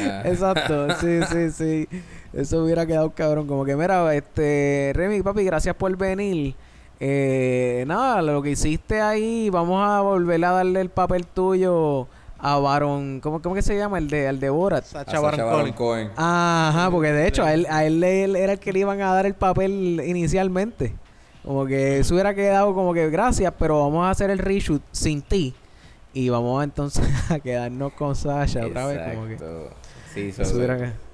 Ah, Exacto, sí, sí, sí. Eso hubiera quedado cabrón. Como que, mira, este, Remy, papi, gracias por venir. Eh, nada, lo que hiciste ahí, vamos a volver a darle el papel tuyo a Baron. ¿Cómo, cómo que se llama? El de, el de Borat. a Sacha Baron Baron Cohen. Ajá, porque de hecho a él, a él, él era el que le iban a dar el papel inicialmente. Como que eso hubiera quedado como que gracias, pero vamos a hacer el reshoot sin ti. Y vamos entonces a quedarnos con Sasha otra vez. Como que. Sí, so- eso hubiera que-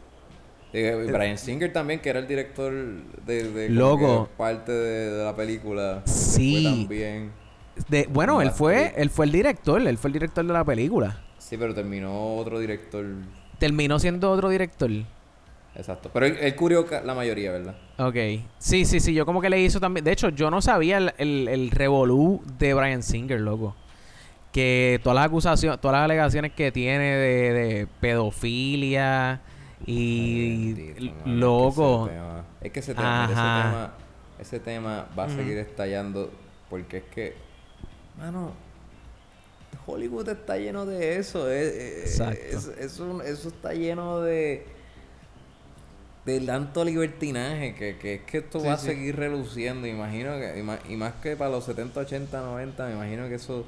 Eh, Brian Singer también, que era el director de, de Loco. que parte de, de la película. Sí. Fue también. De, bueno, él fue, él fue el director, él fue el director de la película. Sí, pero terminó otro director. Terminó siendo otro director. Exacto. Pero él, él cubrió la mayoría, ¿verdad? Ok. Sí, sí, sí, yo como que le hizo también. De hecho, yo no sabía el, el, el revolú de Brian Singer, loco. Que todas las acusaciones, todas las alegaciones que tiene de, de pedofilia y Bendito, loco. Es que ese tema, es que ese tema, Ajá. ese tema, ese tema va a seguir estallando porque es que, mano, Hollywood está lleno de eso. es- es- Exacto. es- eso, eso está lleno de de tanto libertinaje que, que es que esto Sí, va a sí. seguir reluciendo. Imagino que, y más, y más que para los 70, 80, 90, me imagino que eso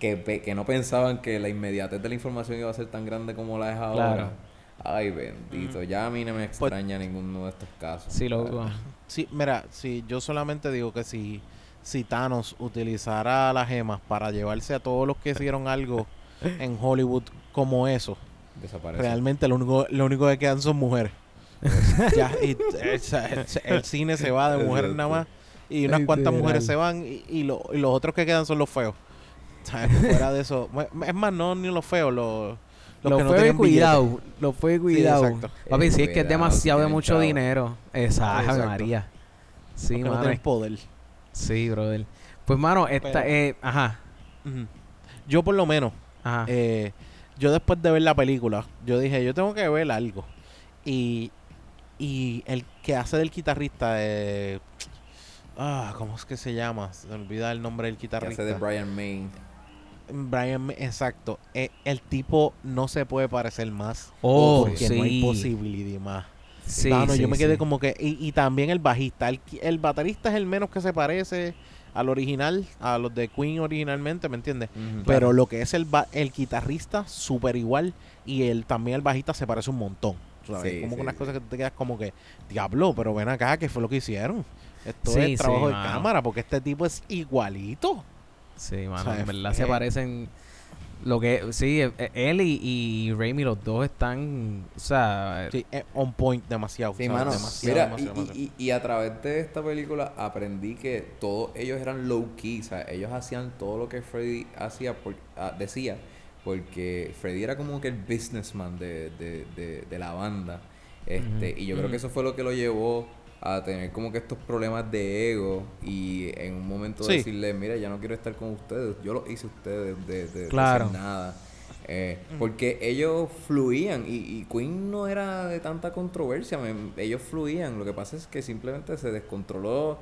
que, pe- que no pensaban que la inmediatez de la información iba a ser tan grande como la es ahora. Claro. Ay, bendito. Ya a mí no me extraña ninguno de estos casos. Sí, loco. Sí, mira, si yo solamente digo que si, si Thanos utilizara las gemas para llevarse a todos los que hicieron algo en Hollywood como eso, Desaparece. realmente lo único, lo único que quedan son mujeres. ya, y, el, el cine se va de mujeres nada más y unas cuantas mujeres se van y, y, lo- y los otros que quedan son los feos. Fuera de eso, es más, no ni los feos, los, los lo que no fue tienen cuidado, lo fue cuidado. exacto. Papi, sí, es que es demasiado de mucho chavo. dinero. Exacto, Exacto. María. Sí, que no poder. Sí, brother. Pues, mano, esta, Pero- eh, ajá. Yo por lo menos, ajá. eh, yo después de ver la película, yo dije, yo tengo que ver algo. Y, y el que hace del guitarrista, eh, ah, ¿cómo es que se llama? Se me olvida el nombre del Que guitarrista. hace de Brian May. Brian, May, exacto. Eh, el tipo no se puede parecer más. Oh, porque no hay sí. posibilidad más. Sí, yo me quedé sí. como que. Y, y también el bajista. El, el baterista es el menos que se parece al original, a los de Queen originalmente, ¿me entiendes? Pero lo que es el, ba- el guitarrista, súper igual. Y el, también el bajista se parece un montón. ¿sabes? Sí, como sí, que unas sí. cosas que te quedas como que, diablo, pero ven acá, ¿qué fue lo que hicieron? Esto es trabajo de mano. cámara, porque este tipo es igualito. Sí, mano, sea, en verdad eh, se parecen. Lo que, sí, eh, eh, él y, y Raimi, los dos están, o sea, Sí, es on point demasiado. Sí, ¿sabes? mano. demasiado, Mira, demasiado, y- demasiado. y, y, y a través de esta película aprendí que todos ellos eran low key, o sea, ellos hacían todo lo que Freddy hacía por, ah, decía, porque Freddy era como que el businessman de, de, de, de la banda. Este, y yo creo que eso fue lo que lo llevó a tener como que estos problemas de ego y en un momento Sí. decirle, mira, ya no quiero estar con ustedes, yo lo hice ustedes de, de, de Claro. hacer nada. Eh, porque ellos fluían y, y Queen no era de tanta controversia, me- ellos fluían. Lo que pasa es que simplemente se descontroló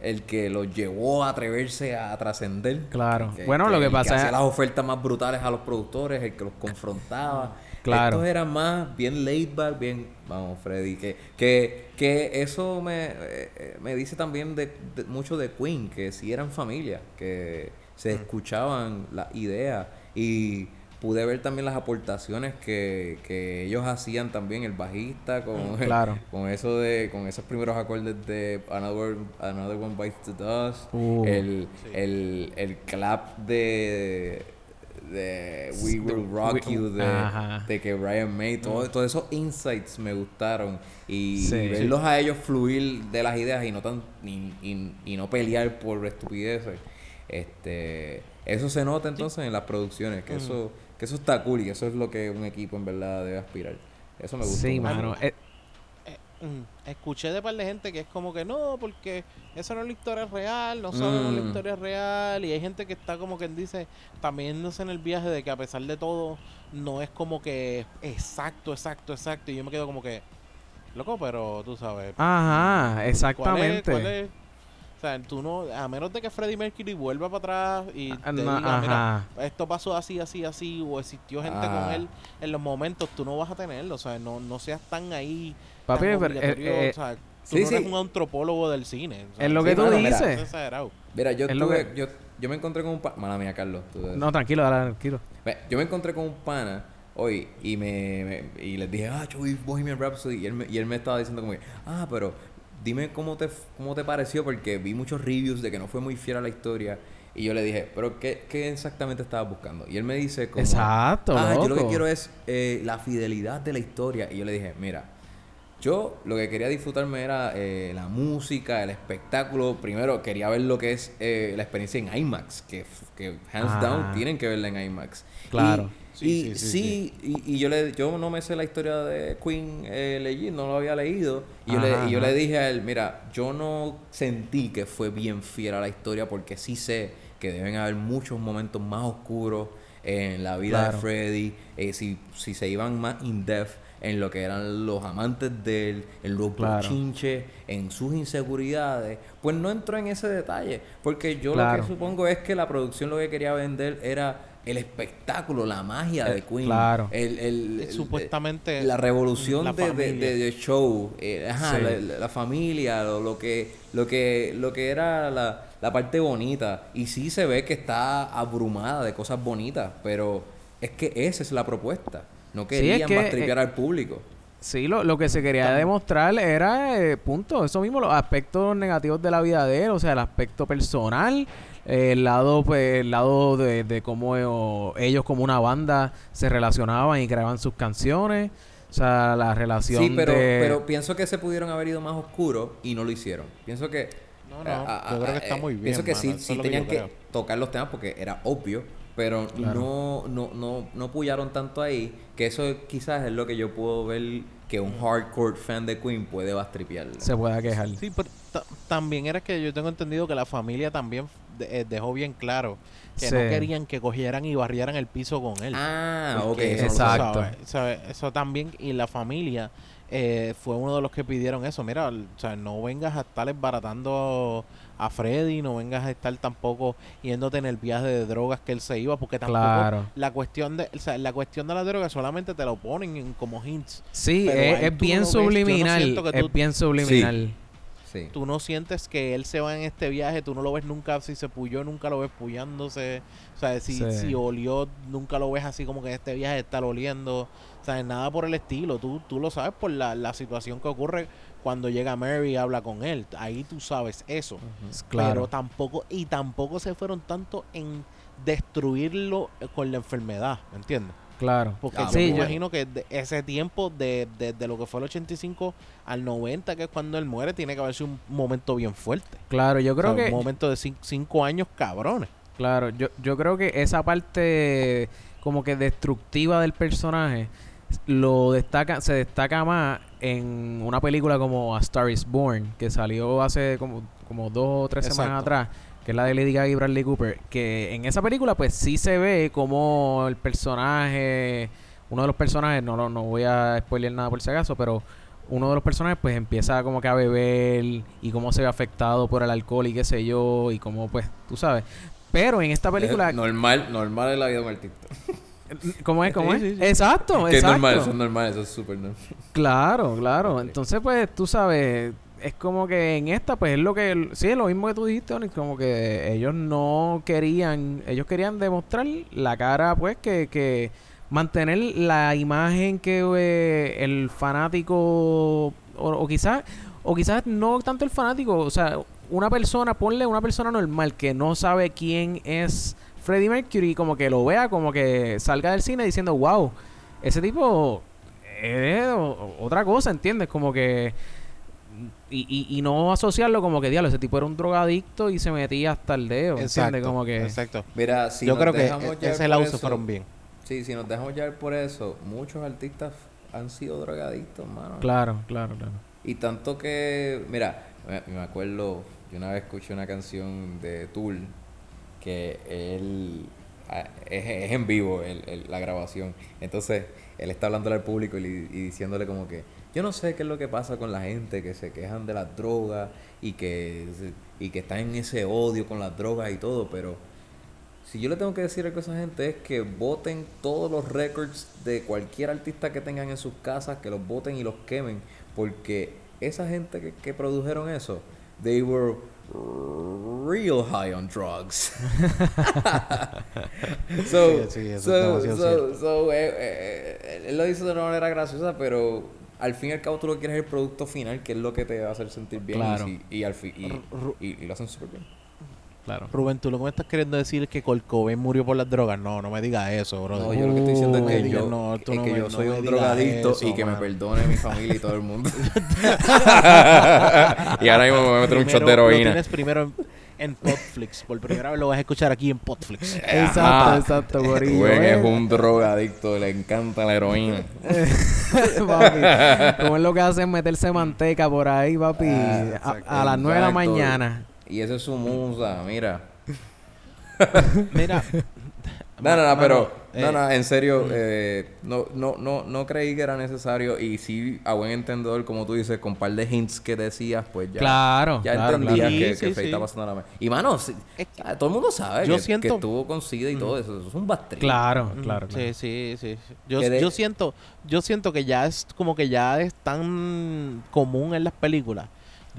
el que los llevó a atreverse a trascender. Claro. Bueno, lo que pasa que es- hacía las ofertas más brutales a los productores, el que los confrontaba. Claro. Estos eran más bien laid back, bien, vamos, Freddy, que, que, que eso me, eh, eh, me dice también de, de- mucho de Queen, que sí eran familia, que se Mm. escuchaban las ideas y pude ver también las aportaciones que, que ellos hacían también, el bajista, con, Mm, claro. con eso de, con esos primeros acordes de Another, Another One Bites the Dust, Uh. el, Sí. el, el clap de de We Will Rock You, de, de que Brian May, todo, todos esos insights me gustaron. Y, Sí. y verlos a ellos fluir de las ideas y no tan y, y- y no pelear por estupideces. Este, eso se nota entonces en las producciones, que eso, que eso está cool y eso es lo que un equipo en verdad debe aspirar. Eso me gusta. sí, mano. eh, mm, escuché de par de gente que es como que no, porque esa no es la historia real, no sabemos la Mm. historia real. Y hay gente que está como que dice, también no sé en el viaje de que a pesar de todo, no es como que exacto, exacto, exacto. Y yo me quedo como que, loco, pero tú sabes. ajá, ¿cuál es- exactamente. cuál es? O sea, tú no, a menos de que Freddie Mercury vuelva para atrás y Ah, te no, diga, mira, esto pasó así, así, así, o existió gente Ah. con él en los momentos, tú no vas a tenerlo, o sea, no, no seas tan ahí, Papi, pero, eh, eh, o sea, tú sí, no eres sí. un antropólogo del cine. o sea, es lo Sí, que tú mano, mira, eso dices. Mira, yo, Es lo tuve- que- yo, yo me encontré con un pana. Mala mía, Carlos. tú- No, tranquilo, dale, tranquilo. Yo me encontré con un pana hoy y me, me- y les dije, ah, yo vi Bohemian Rhapsody y él, me, y él me estaba diciendo como que, ah, pero dime cómo te, cómo te pareció porque vi muchos reviews de que no fue muy fiel a la historia y yo le dije, pero ¿qué, qué exactamente estabas buscando? Y él me dice como, Exacto, ah, yo lo que quiero es eh, la fidelidad de la historia y yo le dije, mira, yo lo que quería disfrutarme era eh, la música, el espectáculo. Primero quería ver lo que es eh, la experiencia en IMAX, que, que hands Ah. down tienen que verla en IMAX. Claro. Y, Sí, y sí, sí, sí, Y, y yo le yo no me sé la historia de Queen eh, leí, no lo había leído. Y yo, Ajá, le, y yo ajá. le dije a él, mira, yo no sentí que fue bien fiel a la historia porque sí sé que deben haber muchos momentos más oscuros en la vida Claro. de Freddy, eh, si, si se iban más in-depth en lo que eran los amantes de él, en los Claro. en sus inseguridades, pues no entró en ese detalle, porque yo Claro. lo que supongo es que la producción lo que quería vender era el espectáculo, la magia Eh, de Queen, claro. el, el- el- Supuestamente, la revolución la de, de, de- de show, eh, ajá, Sí. la- la familia, lo, lo que lo que lo que era la, la parte bonita y sí se ve que está abrumada de cosas bonitas, pero es que esa es la propuesta. No Sí, querían es que, bastripear eh, al público. Sí, lo, lo que se quería demostrar era, eh, punto, eso mismo, los aspectos negativos de la vida de él, o sea, el aspecto personal, eh, el lado, pues, el lado de, de cómo eh, ellos como una banda se relacionaban y creaban sus canciones, o sea, la relación Sí, pero, de... pero pienso que se pudieron haber ido más oscuros y no lo hicieron. Pienso que. No, no, yo creo que está muy bien, Pienso que mano, sí, sí tenían que tocar los temas porque era obvio, pero no, no, no, no pullaron tanto ahí. Que eso quizás es lo que yo puedo ver que un hardcore fan de Queen puede bastripear. se pueda quejar. Sí, pero ta- también era que yo tengo entendido que la familia también de- eh, dejó bien claro que no querían que cogieran y barrieran el piso con él. Ah, ok. Exacto. ¿sabe? ¿sabe? Eso también, y la familia eh, fue uno de los que pidieron eso. Mira, o sea, no vengas a estar desbaratando a Freddy, no vengas a estar tampoco yéndote en el viaje de drogas que él se iba, porque tampoco Claro. la cuestión de, o sea, la cuestión de la droga solamente te lo ponen en como hints. Sí, es, es tú bien no no subliminal. siento que tú- Es bien subliminal. Sí. Tú no sientes que él se va en este viaje, tú no lo ves nunca, si se puyó, nunca lo ves puyándose. O sea, si, Sí. si olió, nunca lo ves así como que en este viaje está oliendo. O sea, nada por el estilo. Tú, tú lo sabes por la, la situación que ocurre cuando llega Mary y habla con él. Ahí tú sabes eso. Pero Claro. tampoco, y tampoco se fueron tanto en destruirlo eh, con la enfermedad, ¿me entiendes? Claro. Porque Ah, yo sí, me yo- imagino que de ese tiempo, de, de, de lo que fue el 85 al 90, que es cuando él muere, tiene que haber sido un momento bien fuerte. Claro, yo creo O sea, que. Un momento de cin- cinco años cabrones. Claro, yo, yo creo que esa parte como que destructiva del personaje lo destaca, se destaca más en una película como A Star is Born, que salió hace como, como dos o tres semanas atrás, que es la de Lady Gaga y Bradley Cooper, que en esa película pues sí se ve como el personaje, uno de los personajes, no, lo- no voy a spoiler nada por si acaso, pero uno de los personajes pues empieza como que a beber y cómo se ve afectado por el alcohol y qué sé yo, y cómo pues, tú sabes. Pero en esta película, Es normal, normal es la vida de un artista. ¿cómo es? ¿Cómo es? sí, sí. Exacto, Que es exacto. normal, eso es normal, eso es súper normal. Claro, claro. Entonces, pues, tú sabes, es como que en esta, pues, es lo que... Sí, es lo mismo que tú dijiste, Onyx, como que ellos no querían... Ellos querían demostrar la cara, pues, que... que mantener la imagen que eh, el fanático... O, o quizás... O quizás no tanto el fanático, o sea, una persona, ponle una persona normal que no sabe quién es Freddie Mercury, como que lo vea, como que salga del cine diciendo, wow, ese tipo es o- otra cosa, ¿entiendes? Como que... Y, y, y no asociarlo como que, diablo, ese tipo era un drogadicto y se metía hasta el dedo, ¿entiendes? Como que... exacto. Mira, si Yo nos creo que dejamos e- llevar ese eso- se fueron bien. Sí, si nos dejamos llevar por eso, muchos artistas han sido drogadictos, mano. Claro, claro, claro. Y tanto que, mira, me, me acuerdo, yo una vez escuché una canción de Tool que él ah, es, es en vivo el- el- la grabación. Entonces, él está hablándole al público y, diciéndole como que yo no sé qué es lo que pasa con la gente que se quejan de las drogas y que y que están en ese odio con las drogas y todo, pero si yo le tengo que decir a esa gente es que voten todos los records de cualquier artista que tengan en sus casas, que los voten y los quemen, porque esa gente que, que produjeron eso, they were real high on drugs. so, Sí, sí, so, so, so, eh, eh, él lo dice de una manera graciosa, pero al fin y al cabo tú lo que quieres es el producto final, que es lo que te va a hacer sentir bien Claro. y, y, al fi- y, y- y lo hacen súper bien. Claro. Rubén, tú lo que me estás queriendo decir es que Cobain murió por las drogas. No, no me digas eso, bro. No, yo lo que estoy diciendo es que yo, no, tú es no que me- yo soy un drogadicto eso, y que me perdone mi familia y todo el mundo. y ahora mismo me voy a meter un shot de Primero, Lo heroína. tienes primero en, en Podflix. Por primera vez lo vas a escuchar aquí en Podflix. Exacto, Ajá. exacto, Corillo. Rubén eh. es un drogadicto, le encanta la heroína. papi, como es lo que hace es meterse manteca por ahí, papi, Ah, a, a las 9 de la mañana. Y esa es su musa, mira. Mira. No, no, no, mano, pero, eh, no, no, en serio, eh, no, no, no, no creí que era necesario y sí, a buen entendedor, como tú dices, con un par de hints que decías, pues ya, Claro, ya claro, entendías claro. que, Sí, que sí, Faye sí. está pasando la me- Y mano, Es que- ah, todo el mundo sabe yo que, siento- que estuvo con SIDA y todo eso, eso es un bastrillo. Claro, Mm, claro, claro. Sí, sí, sí. Yo, de- yo siento, yo siento que ya es como que ya es tan común en las películas.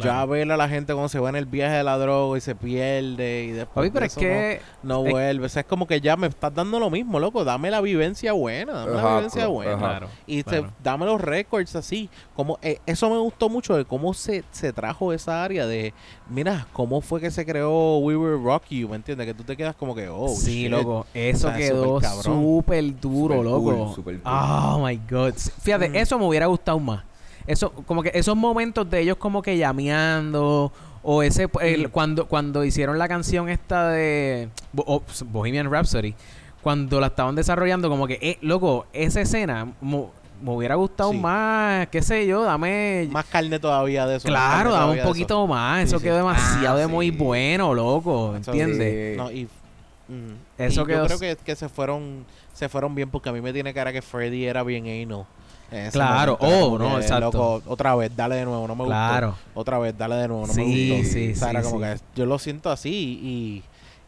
Ya ver a la gente cuando se va en el viaje de la droga y se pierde y después de pero es que... no, no es- vuelve. O sea, es como que ya me estás dando lo mismo, loco. Dame la vivencia buena, dame la vivencia claro, buena. ajá. Claro, Y te- dame los récords así. Como, eh, eso me gustó mucho de cómo se, se trajo esa área de, mira, cómo fue que se creó We Will Rock You, ¿me entiendes? Que tú te quedas como que, oh, sí, shit. loco. Eso O sea, quedó súper duro, loco. cool, súper cool. Oh, my God. Fíjate, Mm. eso me hubiera gustado más. Eso, como que esos momentos de ellos como que llameando... O ese... el- Mm. cuando, cuando hicieron la canción esta de... Oh, Bohemian Rhapsody. Cuando la estaban desarrollando como que... Eh, loco, esa escena... mo- me hubiera gustado Sí. más, qué sé yo, dame... Más carne todavía de eso. claro, dame un eso. poquito más. Eso sí. quedó demasiado Ah, de muy bueno, loco. ¿Entiendes? sí. No, y, mm, Eso y quedó- yo creo que, que se fueron se fueron bien porque a mí me tiene cara que Freddy era bien anal. En Claro, momento. Oh, no, exacto. loco, otra vez, dale de nuevo, no me Claro. gustó. Otra vez, dale de nuevo, no Sí, me gustó. sí, O sea, sí, era como sí. que yo lo siento así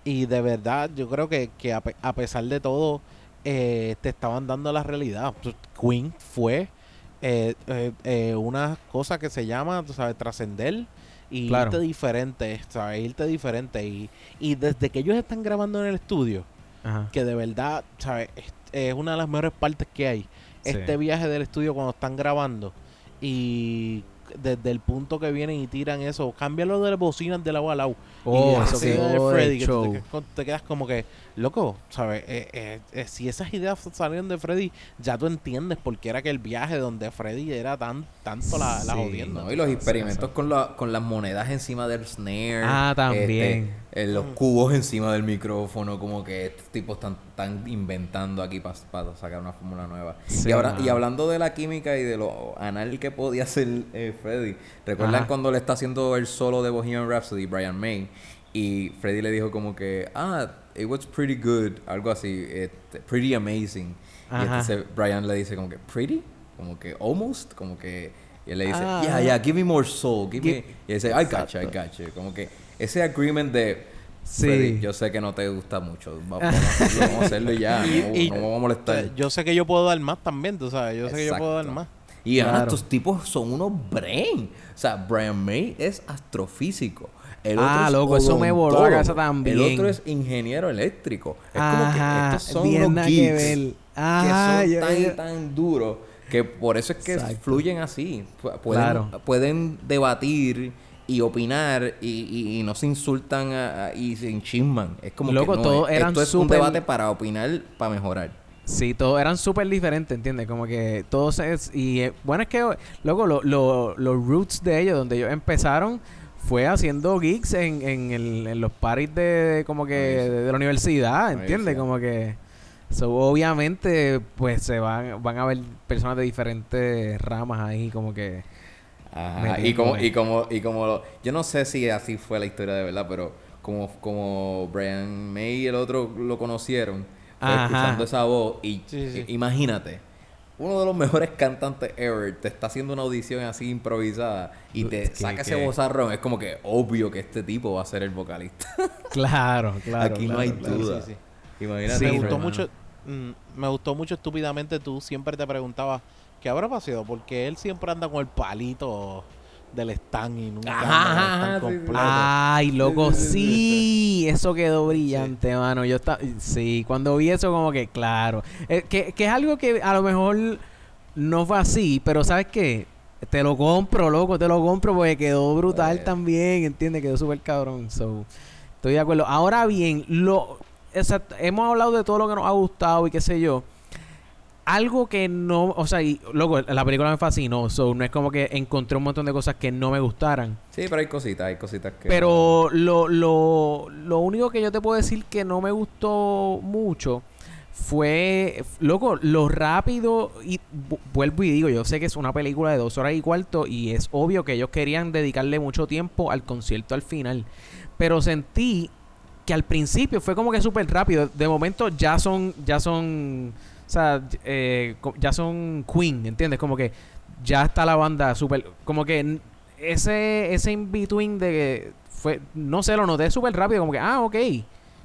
y, y de verdad yo creo que, que a, pe- a pesar de todo eh, te estaban dando la realidad. Pues, Queen fue eh, eh, eh, una cosa que se llama, tú sabes, trascender y Claro. irte diferente, ¿sabes? Irte diferente. Y, y desde que ellos están grabando en el estudio, Ajá. que de verdad, ¿sabes? Es, es una de las mejores partes que hay. Sí. Este viaje del estudio cuando están grabando y desde el punto que vienen y tiran eso, cámbialo de las bocinas de lado a lado. Oh, y eso escena de quedó de Freddy, que tú show. te, quedas- te quedas como que, loco, ¿sabes? Eh, eh, eh, si esas ideas salieron de Freddy, ya tú entiendes por qué era que el viaje donde Freddy era tan tanto la, la Sí, jodienda. No, y los experimentos con, la, con las monedas encima del snare. Ah, también. este, los cubos encima del micrófono, como que estos tipos están, están inventando aquí para sacar una fórmula nueva. Sí, y, ahora, y hablando de la química y de lo anal que podía hacer eh, Freddy, ¿recuerdan Ajá. cuando le está haciendo el solo de Bohemian Rhapsody, Brian May? Y Freddy le dijo como que, ah, it was pretty good, algo así, este, pretty amazing. Y Ajá. entonces Brian le dice como que, pretty, como que almost, como que, y él le dice, Ah. yeah, yeah, give me more soul, give Gi- me, y él dice, I gotcha, I gotcha, como que ese agreement de, Sí. Freddy, yo sé que no te gusta mucho, va- vamos, a hacerlo, vamos a hacerlo y ya, no, Y- no vamos a molestar. Yo sé que yo puedo dar más también, tú sabes. Yo sé que yo puedo dar Exacto. más. Y ahora Claro. estos tipos son unos brain. O sea, Brian May es astrofísico. El Ah, es loco, eso me voló la cabeza también. El otro es ingeniero eléctrico. Es como Ajá, que estos son bien que geeks ver. Ajá, que son yo- tan, yo- tan duros que por eso es que Exacto. fluyen así. Pu- Pueden, Claro. pueden debatir y opinar y, y- y no se insultan a- a- y se enchisman. Es como Loco, que no, todos es- eran esto es un debate para opinar, para mejorar. Sí, todos eran súper diferentes, ¿entiendes? Como que todos es... Y eh, bueno, es que, luego lo, lo- los roots de ellos, donde ellos empezaron, fue haciendo gigs en, en, el- en los parties de, como que Buenísimo. de, la universidad, ¿entiendes? Como que... So, obviamente, pues se van, van a ver personas de diferentes ramas ahí, como que... Ajá, y como, y como, y como lo- yo no sé si así fue la historia de verdad, pero como, como Brian May y el otro lo conocieron, Ajá. escuchando esa voz y Sí, sí. i- imagínate, uno de los mejores cantantes ever te está haciendo una audición así improvisada y te Es que- saca ese vozarrón, es como que obvio que este tipo va a ser el vocalista. Claro, claro. Aquí no hay claro. duda. Sí, Imagínate. Sí, me gustó hermano. mucho mm, me gustó mucho estúpidamente tú siempre te preguntabas qué habrá pasado porque él siempre anda con el palito del stand y nunca Ajá, anda con el ajá, stand sí, sí. completo. Ay, loco, Sí, eso quedó brillante, mano. Yo estaba, sí, cuando vi eso como que claro, Eh, que, que es algo que a lo mejor no fue así, pero sabes qué, te lo compro, loco, te lo compro porque quedó brutal Eh. también, ¿entiendes? Quedó súper cabrón, so, estoy de acuerdo. Ahora bien, lo, exacto, hemos hablado de todo lo que nos ha gustado y qué sé yo. Algo que no, o sea, y, loco, la película me fascinó, so, no es como que encontré un montón de cosas que no me gustaran. Sí, pero hay cositas, hay cositas que... Pero lo, lo, lo único que yo te puedo decir que no me gustó mucho fue, loco, lo rápido, y vu- vuelvo y digo, yo sé que es una película de dos horas y cuarto y es obvio que ellos querían dedicarle mucho tiempo al concierto al final, pero sentí que al principio fue como que súper rápido, de momento ya son, ya son, o sea, eh, ya son Queen, ¿entiendes? Como que ya está la banda súper, como que ese, ese in-between de que fue, no sé, lo noté súper rápido, como que, ah, ok,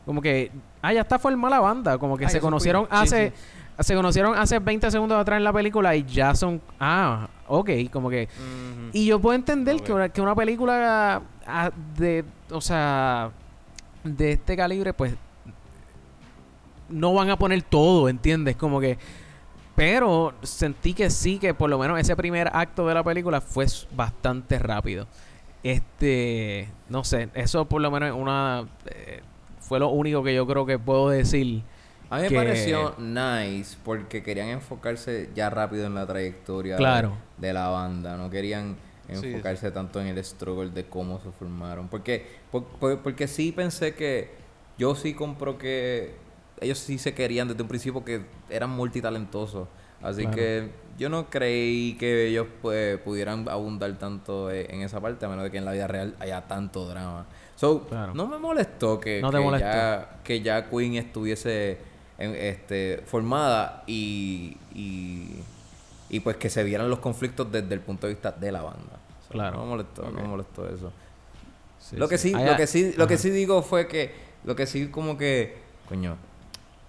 como que, ah, ya está formada la banda, como que Ah, se conocieron Queen. Sí, hace, se conocieron hace 20 segundos atrás en la película y ya son, ah, ok, como que, y yo puedo entender que, una, que una película ah, de, o sea, de este calibre, pues, no van a poner todo, ¿entiendes? Como que, pero sentí que sí, que por lo menos ese primer acto de la película fue bastante rápido. Este, no sé, eso por lo menos es una, eh, fue lo único que yo creo que puedo decir. A mí me que- pareció nice porque querían enfocarse ya rápido en la trayectoria de- Claro. de, la banda. No querían Sí, enfocarse tanto en el struggle de cómo se formaron. Porque, por- por- porque sí pensé que yo sí compro que ellos sí se querían desde un principio que eran multitalentosos. Así Claro. que yo no creí que ellos pues, pudieran abundar tanto eh, en esa parte, a menos de que en la vida real haya tanto drama. So, Claro. no me molestó que, No que molestó. ya, que ya Queen estuviese en- este, formada y, y, y pues que se vieran los conflictos desde el punto de vista de la banda. So, Claro. No me molestó, no me molestó eso. Sí, lo que sí, Ah, lo que sí, lo que sí digo fue que, lo que sí como que, coño,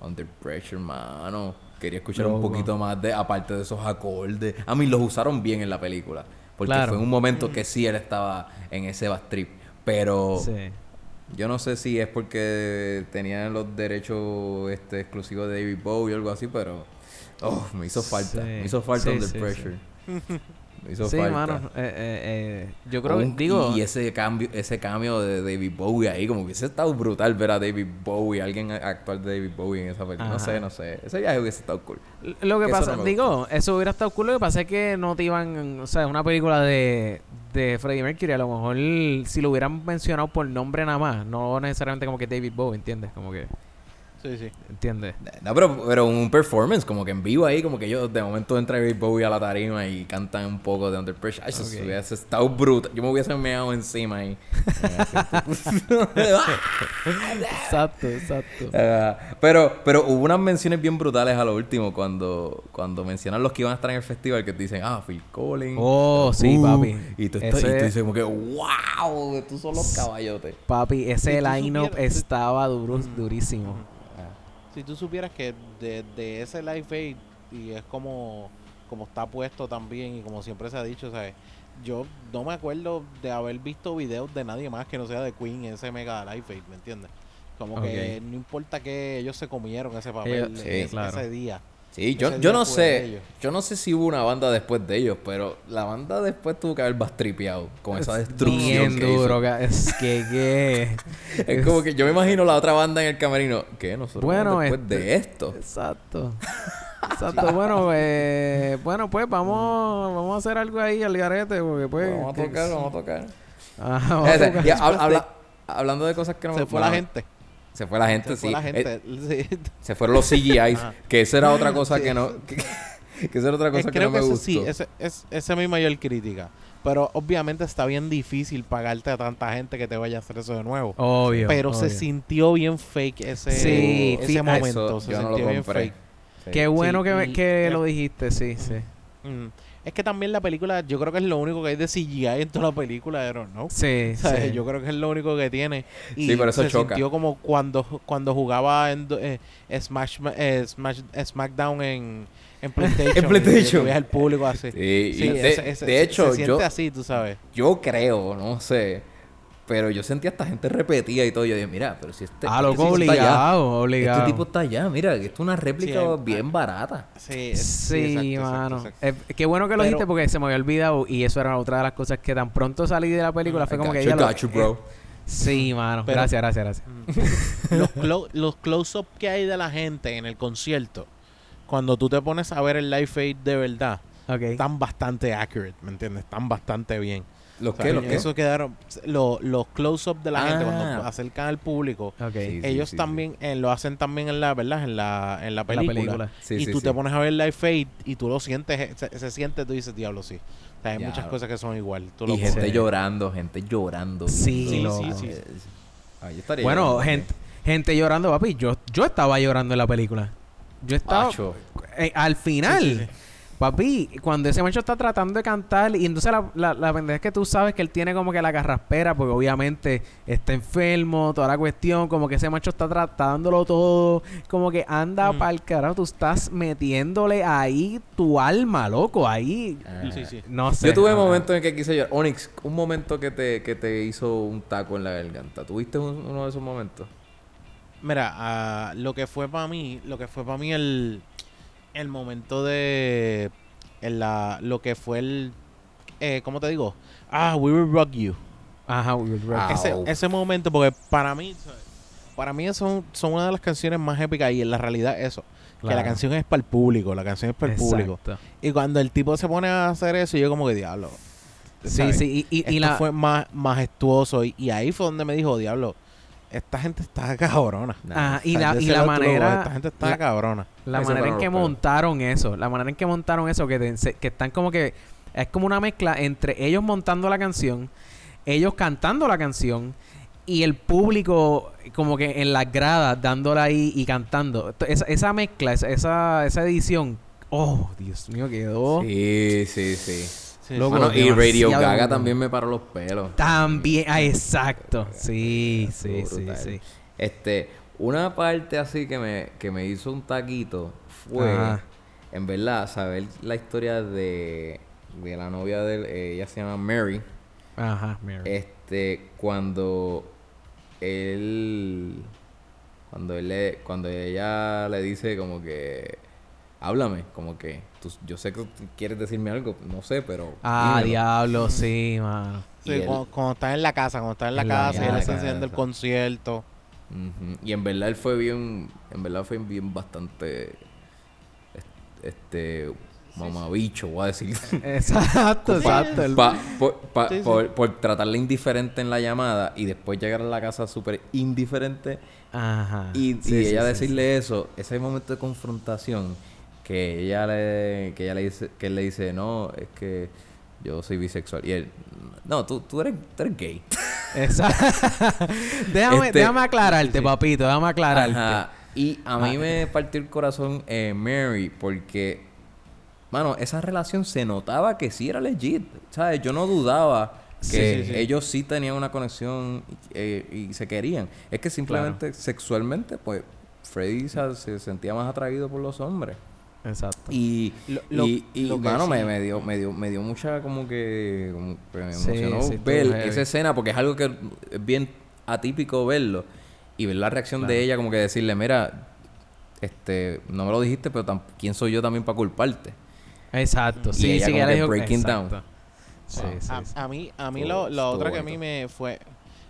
Under Pressure, mano. Quería escuchar un poquito más de, aparte de esos acordes. A mí los usaron bien en la película. Porque Claro. fue en un momento que sí él estaba en ese bass trip. Pero Sí. yo no sé si es porque tenían los derechos este, exclusivos de David Bowie o algo así, pero oh, me hizo falta. Sí. Me hizo falta Sí, Under sí, Pressure. Hizo Sí, falta. mano. eh, eh, eh, yo creo que, digo... y ese cambio ese cambio de David Bowie ahí como que hubiese estado brutal ver a David Bowie alguien actual de David Bowie en esa película no sé no sé ese viaje hubiese estado cool Lo que Que eso pasa, no digo, eso hubiera estado cool. Lo que pasa es que no te iban, o sea, una película de, de Freddie Mercury, a lo mejor si lo hubieran mencionado por nombre nada más, no necesariamente como que David Bowie, ¿entiendes? Como que, Sí, sí. ¿entiendes? no pero pero un performance como que en vivo ahí como que ellos de momento entra David Bowie a la tarima y cantan un poco de Under Pressure Ay, eso Ok. hubiese estado brutal yo me hubiese meado encima ahí Exacto, exacto. Ah, pero, pero hubo unas menciones bien brutales a lo último cuando, cuando mencionan los que iban a estar en el festival que te dicen, ah, Phil Collins. Oh, sí, Uh, papi. Y tú, estás, y Ese- tú dices como que, wow, tú son los caballotes. Papi, ese line-up estaba duro, durísimo. Si tú supieras que de, de ese Live Aid, y es como, como está puesto también, y como siempre se ha dicho, ¿sabes? Yo no me acuerdo de haber visto videos de nadie más que no sea de Queen en ese mega Live Aid, ¿me entiendes? Como que no importa que ellos se comieron ese papel sí, ese, claro. ese día. Sí, yo, yo no sé, yo no sé si hubo una banda después de ellos, pero la banda después tuvo que haber bastripeado con esa destrucción Bien que hizo. duro, es que, que... Es como que yo me imagino la otra banda en el camerino, ¿qué? Nosotros Bueno, después este- de esto. Exacto. Exacto. Bueno, eh, bueno, pues vamos, vamos a hacer algo ahí al garete, porque pues... vamos a tocar, vamos a tocar. Ajá, vamos a Ese, tocar. y hab- habla- hablando de cosas que no Se fue la gente. Se fue la gente, Se sí. fue la Eh. Sí. Se fueron los CGIs, que esa era otra cosa Sí. que no... Que, que esa era otra Eh, cosa que creo no me que eso gustó. sí, ese, es, esa es mi mayor crítica. Pero obviamente está bien difícil pagarte a tanta gente que te vaya a hacer eso de nuevo. Obvio. pero se sintió bien fake ese, Sí, ese momento. Eso se yo no sintió lo bien compré. fake. Sí. Qué bueno Sí, que, y- que y- lo dijiste, sí, sí. Mm. Es que también la película, yo creo que es lo único que hay de CGI en toda la película, I don't know. Sí, sí. Yo creo que es lo único que tiene. Y Sí, pero eso se choca. sintió como cuando, cuando jugaba en eh, Smash, eh, Smash- SmackDown en, en PlayStation. En PlayStation. Al público así. Sí, y Sí, de, ese- de se- hecho, se yo, siente así, tú sabes. yo creo, no sé, pero yo sentía a esta gente repetida y todo. Yo dije, mira, pero si este, Ah, este loco, tipo está allá, obligado, obligado. Este tipo está allá, mira, que esto es una réplica Sí, bien barata. Sí, es- Sí, exacto, exacto, mano. exacto. Eh, qué bueno que lo Pero- dijiste porque se me había olvidado y eso era otra de las cosas que tan pronto salí de la película fue I como got que you, ya lo- you, bro. eh, sí, mano. Pero- gracias, gracias, gracias. los, clo- los close-up que hay de la gente en el concierto, cuando tú te pones a ver el live aid de verdad, están bastante accurate, ¿me entiendes? Están bastante bien. ¿Los O sea, qué? ¿Los qué? Eso quedaron, lo- los close-up de la gente Ah. cuando acercan al público. Ok. Sí, ellos sí, también eh, lo hacen también en la, ¿verdad? En la, en la La película. y sí, tú sí. te pones a ver live aid y tú lo sientes, eh, se, se siente, tú dices, diablo, sí. O sea, hay Ya. muchas cosas que son igual. Tú Y lo gente Sí. llorando, gente llorando. Sí, sí, sí. Ah, yo estaría Bueno, llorando gente, gente llorando, papi. Yo, yo estaba llorando en la película. Yo estaba... eh, al final... Papi, cuando ese macho está tratando de cantar y entonces la, la, la pendeja es que tú sabes que él tiene como que la carraspera porque obviamente está enfermo, toda la cuestión, como que ese macho está tratándolo todo, como que anda Mm. pa'l carajo, tú estás metiéndole ahí tu alma, loco, ahí, Ajá. Sí, sí. no sé. Yo tuve ajá. momentos en que quise llorar. Onyx, un momento que te, que te hizo un taco en la garganta. ¿Tuviste un- uno de esos momentos? Mira, ah, lo que fue para mí, lo que fue para mí el, el momento de en la, lo que fue el, eh, ¿cómo te digo? Ah, We Will Rock You. Ajá, we will rock. Ah, Ese, ese momento, porque para mí, para mí son, son una de las canciones más épicas y en la realidad eso, que la canción es para el público, la canción es para el público. Y cuando el tipo se pone a hacer eso, yo como que diablo. Sí, ¿sabes? sí, y, y, la... fue más majestuoso y, y ahí fue donde me dijo, diablo, esta gente está cabrona. Ajá, y O sea, la, y la manera... Esta gente está la- cabrona. La Eso manera en que montaron eso, la manera en que montaron eso, que, te- que están como que es como una mezcla entre ellos montando la canción, ellos cantando la canción y el público como que en las gradas dándola ahí y cantando. Esa, esa mezcla, esa, esa, esa edición, oh, Dios mío, quedó Sí, sí, sí. Sí, Loco, Mano, y Radio Gaga bueno. también me paró los pelos. también, ah, exacto, sí, sí, sí, sí. Este, una parte así que me, que me hizo un taquito fue, Ajá. en verdad, saber la historia de, de la novia de él, eh, ella se llama Mary. Ajá, Mary. Este, cuando él, cuando él le, cuando ella le dice como que, háblame, como que, tú- yo sé que tú quieres decirme algo, no sé, pero ah, dímelo". diablo, sí, mano. Sí, él- cuando, cuando estás en la casa, cuando estás en la En la casa y él está enseñando el concierto. Y en verdad él fue bien, en verdad fue bien bastante, est- este, mamabicho, voy a decir. Exacto, exacto. Pa- por, pa- Sí, sí. por- por tratarle indiferente en la llamada y después llegar a la casa súper indiferente Ajá. y, y Sí, ella sí, decirle eso, ese momento de confrontación que ella le, que ella le dice, que él le dice, no, es que yo soy bisexual y él, no, tú, tú eres, tú eres gay. Exacto. déjame, Este- déjame aclararte, papito, déjame aclararte. Ajá. Y a mí Ah. me partió el corazón eh, Mary porque, mano, esa relación se notaba que sí era legit. ¿Sabes? Yo no dudaba que Sí, sí, sí. ellos sí tenían una conexión eh, y se querían. Es que simplemente sexualmente, pues, Freddy se, se sentía más atraído por los hombres. Exacto. Y, Lo- lo- y, y, lo que mano, me, sí- me dio, me dio, me dio mucha como que, como que me Sí, emocionó sí, ver heavy. esa escena porque es algo que es bien atípico verlo y ver la reacción de ella como que decirle, mira, este, no me lo dijiste, pero tam- quién soy yo también para culparte. Exacto. Y Sí, ella sí, como que dijo breaking exacto. down. Sí, Wow. sí, a, sí. a mí, a mí lo, la otra que a mí me fue,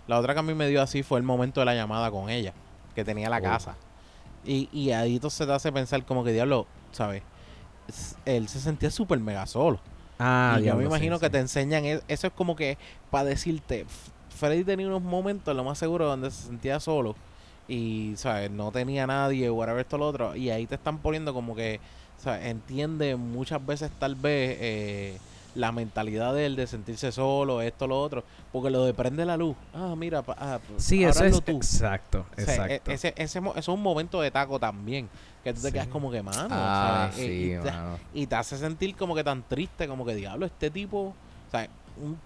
la otra que a mí me dio así fue el momento de la llamada con ella, que tenía la Oh. casa. Y, y ahí entonces te hace pensar como que diablo, ¿sabes? Él se sentía súper mega solo. Ah, y yo me sí, imagino que sí. te enseñan, e- eso es como que para decirte, Freddy tenía unos momentos, lo más seguro, donde se sentía solo y, ¿sabes? No tenía nadie, whatever, esto, lo otro. Y ahí te están poniendo como que, ¿sabes? Entiende muchas veces tal vez eh, la mentalidad de él de sentirse solo, esto, lo otro. Porque lo de prende la luz. Ah, mira, pa- ah, Sí, eso es tú. exacto, O sea, e- exacto. ese, ese, eso es un momento de taco también. Que tú te Sí. quedas como que, mano, ah, ¿sabes? Eh, sí, y te- mano. y te hace sentir como que tan triste, como que diablo, este tipo, o sea, un-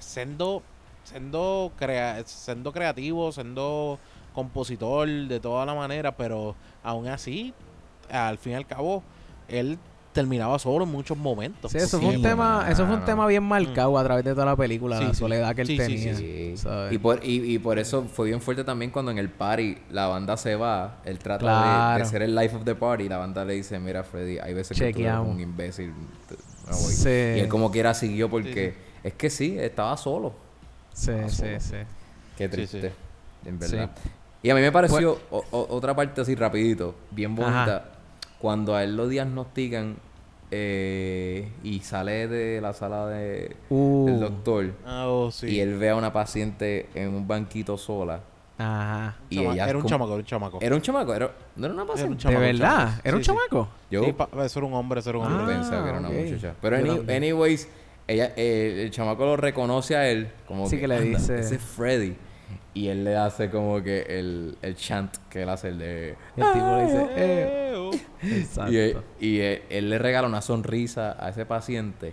siendo, siendo, crea, siendo creativo, siendo compositor de toda la manera, pero aún así, al fin y al cabo, él terminaba solo en muchos momentos. Sí, eso fue un tema, eso fue un tema bien marcado a través de toda la película, Sí, la sí. soledad que él Sí, sí, tenía. Sí. ¿sabes? Y por, y, y por eso fue bien fuerte también cuando en el party la banda se va. Él trata de- de, ser el life of the party. Y la banda le dice: Mira, Freddy, hay veces que tú eres un imbécil. te- me voy". Sí. Y él como quiera siguió porque Sí, es que sí, estaba solo. Sí, sí, solo. sí. Qué triste. sí. En verdad. Y a mí me pareció o- o- otra parte así rapidito, bien bonita, Ajá. cuando a él lo diagnostican eh, y sale de la sala de, Uh, del doctor Ah, oh, sí. y él ve a una paciente en un banquito sola. Ajá. Y Chama- ella era un como- chamaco, era un chamaco. Era un chamaco, era, no era una Era un paciente. chamaco, ¿De un verdad? chamaco. ¿Era un Sí, sí. chamaco? Yo, Sí, pa- eso era un hombre, eso era un yo hombre. Ah, pensaba que era una ok. muchacha. Pero any- anyways, ella, eh, el chamaco lo reconoce a él como Sí, que le "Anda, dice- ese es Freddy. Y él le hace como que el, el chant que él hace, el de... El tipo le dice, eh, exacto. Y, él, y él, él le regala una sonrisa a ese paciente.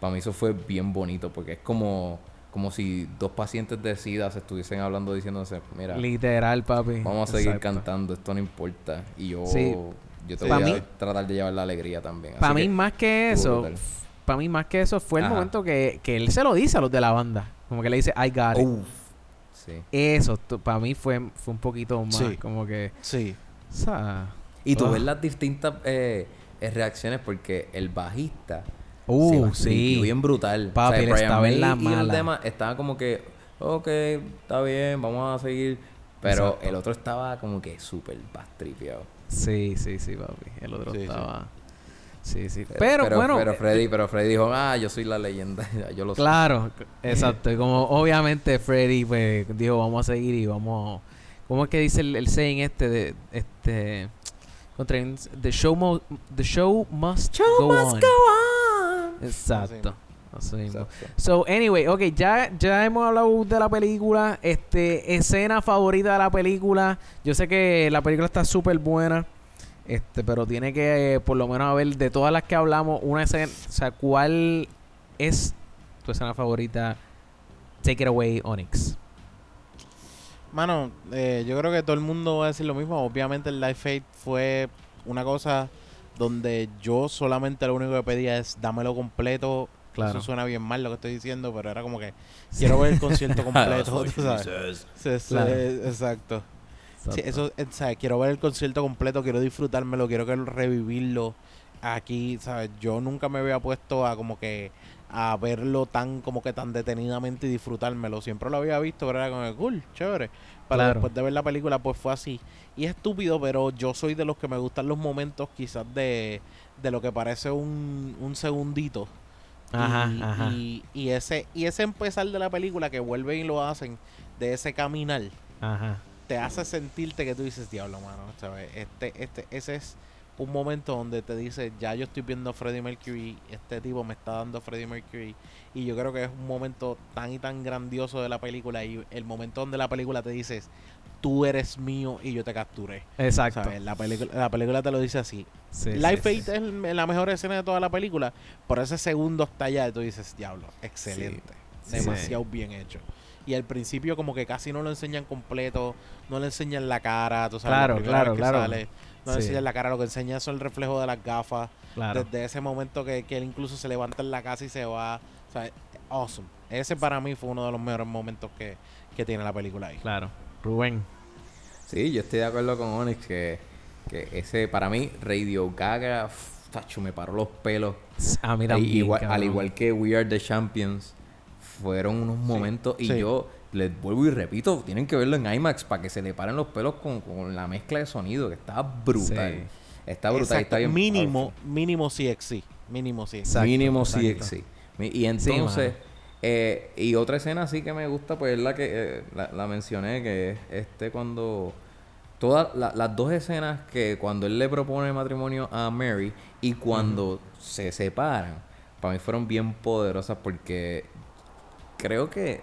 Para mí eso fue bien bonito porque es como, como si dos pacientes de SIDA se estuviesen hablando diciéndose, mira, Literal, papi. vamos a seguir Exacto. cantando, esto no importa. Y yo, Sí. yo te voy a tratar de llevar la alegría también. Para mí, más que eso, para mí, más que eso, fue el Ajá. momento que, que él se lo dice a los de la banda. Como que le dice, I got it. Uf, sí. Eso, para mí fue, fue un poquito más Sí. como que. Sí. O sea. Y tú Ah. ves las distintas eh, eh, reacciones porque el bajista Uh, sí. bien brutal. Papi, estaba en la May y mala. demás estaban como que, ok, está bien, vamos a seguir. Pero Exacto. el otro estaba como que súper bastripeado. Sí, sí, sí, papi. El otro Sí, estaba. Sí, sí. Pero, Pero, bueno. pero eh, Freddy, pero Freddy dijo, ah, yo soy la leyenda. yo lo sé. Claro, exacto. Y como obviamente Freddy pues dijo, vamos a seguir y vamos. ¿Cómo es que dice el, el saying este de este contra the show mo- the show must go on. Exacto. Así mismo. Exacto. So, anyway, ok, ya, ya hemos hablado de la película. Este, escena favorita de la película. Yo sé que la película está súper buena. Este, pero tiene que eh, por lo menos haber de todas las que hablamos, una escena. O sea, ¿cuál es tu escena favorita? Take it away, Onyx. Mano, eh, yo creo que todo el mundo va a decir lo mismo. Obviamente el Life Fate fue una cosa donde yo solamente lo único que pedía es dámelo completo. Claro. Eso suena bien mal lo que estoy diciendo, pero era como que quiero ver el concierto completo. tú sabes. Sí, sí, Claro. exacto. Sí, eso, ¿sabes? Quiero ver el concierto completo, quiero disfrutármelo, quiero revivirlo aquí, ¿sabes? Yo nunca me había puesto a como que a verlo tan como que tan detenidamente y disfrutármelo. Siempre lo había visto, pero era como cool, chévere. Pero Claro. después de ver la película, pues fue así. Y es estúpido, pero yo soy de los que me gustan los momentos quizás de, de lo que parece un, un segundito. Ajá, y, ajá. Y, y ese, y ese empezar de la película que vuelven y lo hacen, de ese caminar, Ajá. te hace sentirte que tú dices, diablo, mano, ¿sabes? Este, este, ese es un momento donde te dice, ya yo estoy viendo a Freddie Mercury, este tipo me está dando Freddie Mercury, y yo creo que es un momento tan y tan grandioso de la película, y el momento donde la película te dice, tú eres mío y yo te capturé. Exacto. ¿Sabes? La, película la película te lo dice así. Sí, Life sí, es la mejor escena de toda la película, por ese segundo hasta allá, tú dices, diablo, excelente, demasiado bien hecho. Y al principio como que casi no lo enseñan completo, no le enseñan la cara, tú sabes, la Claro, claro, claro. sale, no Sí. enseñan la cara, lo que enseña es el reflejo de las gafas, Claro. desde ese momento que, que él incluso se levanta en la casa y se va, o sea, awesome. Ese para mí fue uno de los mejores momentos que, que tiene la película ahí. Claro. Rubén. Sí, yo estoy de acuerdo con Onyx que, que ese, para mí, Radio Gaga, tacho, me paró los pelos. A mí Al también. igual, al igual que We Are the Champions, fueron unos momentos. Y sí. yo les vuelvo y repito, tienen que verlo en IMAX para que se le paren los pelos con, con la mezcla de sonido, que está brutal. Sí. Está brutal, está bien. mínimo, mínimo CXC, mínimo CXC. Exacto, mínimo exacto. Mi- Y entonces, eh, y otra escena sí que me gusta, pues es la que eh, la, la mencioné, que es este cuando todas la- las dos escenas que cuando él le propone matrimonio a Mary y cuando se separan, para mí fueron bien poderosas porque creo que,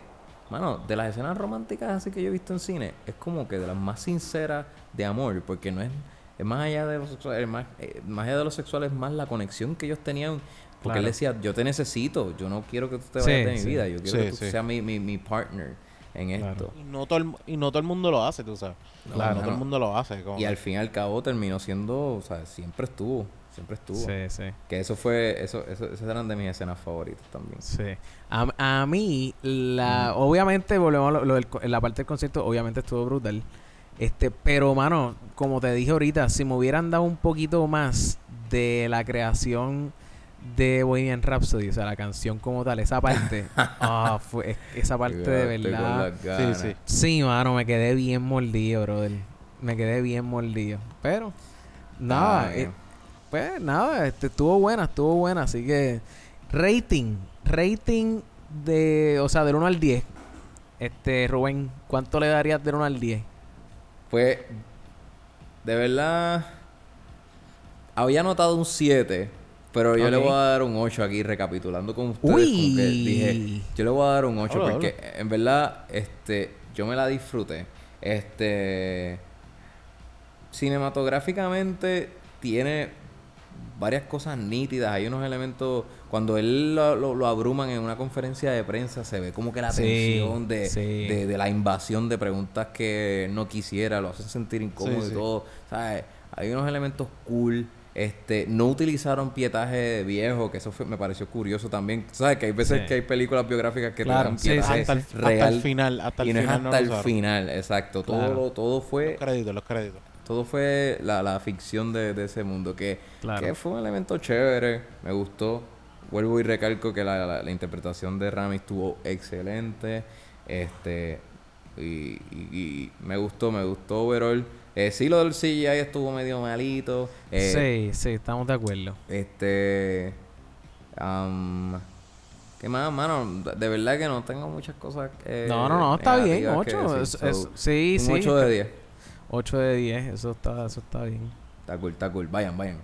mano, de las escenas románticas así que yo he visto en cine, es como que de las más sinceras de amor, porque no es, es más allá de lo sexual, es más, eh, más allá de lo sexual es más la conexión que ellos tenían. Porque él decía, yo te necesito, yo no quiero que tú te Sí, vayas de mi sí. vida, yo quiero Sí, que tú sí. seas mi, mi, mi partner en Claro. esto. Y no, todo el, y no todo el mundo lo hace, tú sabes. No, Claro, no todo el mundo lo hace. como Y que- al fin y al cabo terminó siendo, o sea, siempre estuvo, siempre estuvo. Sí, sí. Que eso fue, eso, eso, esas eran de mis escenas favoritas también. Sí. A, a mí, la, obviamente, volvemos a lo, lo del la parte del concierto, obviamente estuvo brutal. Este, pero, mano, como te dije ahorita, si me hubieran dado un poquito más de la creación de Bohemian Rhapsody, o sea, la canción como tal, esa parte, ah, fue, es- esa parte de verdad. Sí, sí. Sí, mano, me quedé bien mordido, brother. Me quedé bien mordido. Pero, nada, Ah, eh, pues nada, este, estuvo buena, estuvo buena. Así que, rating, rating de, o sea, del 1 al 10. Este, Rubén, ¿cuánto le darías del 1 al 10? Pues, de verdad, había notado un 7, pero yo le Ok. voy a dar un 8 aquí recapitulando con ustedes. como que Uy. dije, yo le voy a dar un 8 Habla, porque en verdad, este, yo me la disfruté. Este, cinematográficamente tiene varias cosas nítidas. Hay unos elementos. Cuando él lo, lo- lo abruman en una conferencia de prensa, se ve como que la Sí, tensión de, sí. de, de la invasión de preguntas que no quisiera, lo hacen sentir incómodo Sí, y todo. ¿Sabes? Hay unos elementos cool. Este, no utilizaron pietaje viejo, que eso fue- me pareció curioso también. ¿Sabes? Que hay veces Sí. que hay películas biográficas que Claro, te dan sí, pietaje hasta, el, hasta real el final, hasta el y no es final. hasta el usaron. final, exacto. Todo, Claro. todo fue Los créditos, los créditos. Todo fue la, la ficción de, de ese mundo, que, Claro. que fue un elemento chévere, me gustó. Vuelvo y recalco que la, la- la interpretación de Rami estuvo excelente. Este y, y- y me gustó, me gustó overall. Eh, sí, lo del CGI estuvo medio malito. Eh, sí, sí, estamos de acuerdo. Este. am, ¿Qué más, mano? De verdad que no tengo muchas cosas. eh, no, no, no, está bien. negativas que 8. decir. Es, So, sí, un sí. 8 de 10. 8 de 10. Eso está, eso está bien. Está cool, está cool. Vayan, vayan.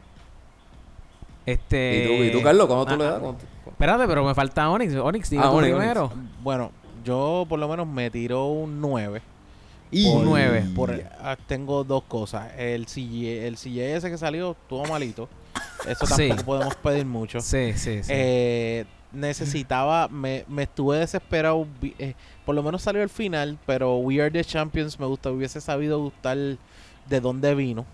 Este. ¿Y tú, y tú Carlos, cómo tú ah, le das? ah, ¿Cómo tú- Espérate, pero me falta Onyx. Onyx, dime Ah, tú Onyx, primero. Bueno, yo por lo menos me tiró un 9. Un 9. Por, ah, tengo dos cosas. El CJ, el CJS que salió estuvo malito. Eso Sí. tampoco podemos pedir mucho. Sí, sí, sí. Eh, necesitaba, me, me estuve desesperado. eh, por lo menos salió el final, pero We Are the Champions me gusta. Hubiese sabido gustar de dónde vino.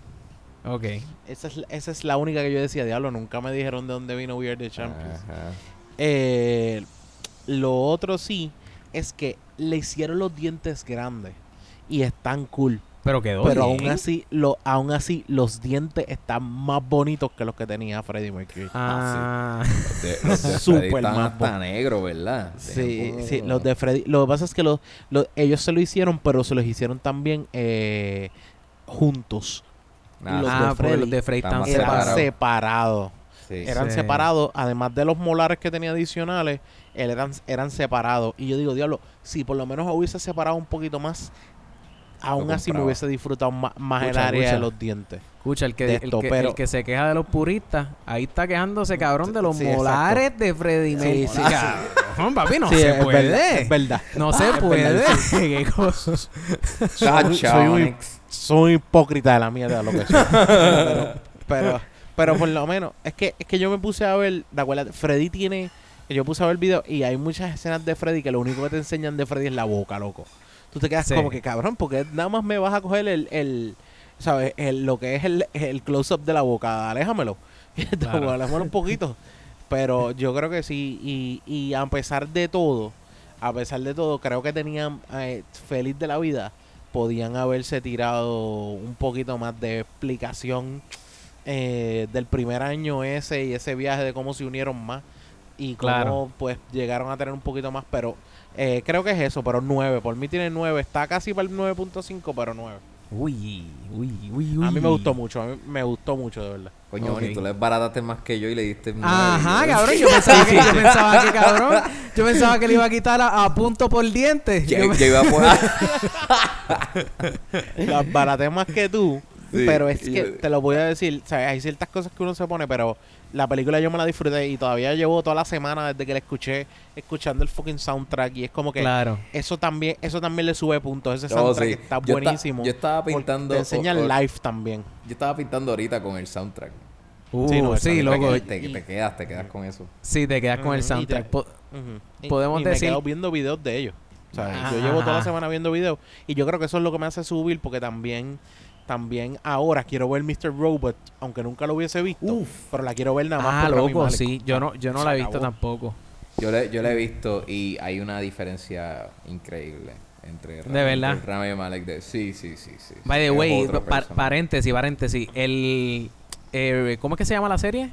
ok. Esa es, esa es la única que yo decía, diablo, nunca me dijeron de dónde vino We Are the Champions. Ajá. Eh, lo otro sí es que le hicieron los dientes grandes y están cool. Pero quedó pero bien. aún así, lo, aún así, los dientes están más bonitos que los que tenía Freddie Mercury. Ah, De- los de Súper Freddy están más hasta negro, ¿verdad? Sí, sí, los de Freddy. Lo que pasa es que los, los- ellos se lo hicieron, pero se los hicieron también eh, juntos. Ah, los sí. de ah, porque Freddy los de Freddy están separados. separados. Sí. Eran Sí. separados. Además de los molares que tenía adicionales, él eran, eran separados. Y yo digo, diablo, si por lo menos hubiese separado un poquito más, aún así me hubiese disfrutado ma- más, el área escucha. de los dientes. Escucha, el que, de el, esto, que, pero- el que se queja de los puristas, ahí está quejándose, cabrón, de los Sí, exacto. molares de Freddy Sí, Mercury. sí, Cabrón, papi, no Sí, se es puede. verdad, es verdad. No se puede. Qué cosas. Chacho, soy un-. Soy hipócrita de la mierda lo que soy. pero, pero, pero por lo menos, es que, es que yo me puse a ver, ¿te acuerdas? Freddy tiene, yo puse a ver el video y hay muchas escenas de Freddy que lo único que te enseñan de Freddy es la boca, loco. Tú te quedas Sí. como que cabrón, porque nada más me vas a coger el, el ¿sabes? El, lo que es el, el close-up de la boca, aléjamelo. Claro. aléjamelo un poquito. Pero yo creo que sí, y, y a pesar de todo, a pesar de todo, creo que tenían, eh, feliz de la vida, podían haberse tirado un poquito más de explicación eh, del primer año ese y ese viaje de cómo se unieron más y cómo Claro. pues llegaron a tener un poquito más, pero eh, creo que es eso, pero 9, por mí tiene 9, está casi para el 9.5, pero 9. Uy, uy, uy, uy. A mí me gustó mucho, a mí me gustó mucho de verdad. Coño, Ok. Onyx, tú le barataste más que yo y le diste Ajá, cabrón, yo pensaba que, yo pensaba que, cabrón, yo pensaba que le iba a quitar a, a punto por diente. Yo me- iba a poner... Las baraté más que tú, Sí, pero es que yo- te lo voy a decir, ¿sabes? hay ciertas cosas que uno se pone, pero la película yo me la disfruté y todavía llevo toda la semana desde que la escuché escuchando el fucking soundtrack y es como que Claro. eso también eso también le sube puntos, ese soundtrack sí. está Yo buenísimo. yo estaba pintando- Te enseña o- o- el live también. Yo estaba pintando ahorita con el soundtrack. Uh, Sí, sí, no, loco. Te, te, te quedas, te quedas con eso. Sí, te quedas con el y soundtrack. te- Po- Ujú. Y- Podemos y decir- me quedo viendo videos de ellos. O sea, Ajá, yo llevo toda la ajá. semana viendo videos y yo creo que eso es lo que me hace subir porque también también ahora quiero ver Mr. Robot, aunque nunca lo hubiese visto, Uf. pero la quiero ver nada más Ah, por Rami loco, sí. Yo no, yo no Se la he visto acabó. tampoco. Yo le, yo le he visto y hay una diferencia increíble entre ¿De verdad? entre Rami Malek de sí, sí, sí, sí. By the way, paréntesis, paréntesis. El, eh, ¿Cómo es que se llama la serie?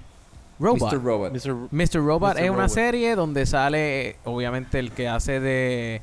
Robot. Mr. Robot. Mr. Mr. Robot Mr. es una serie donde sale, obviamente, el que hace de,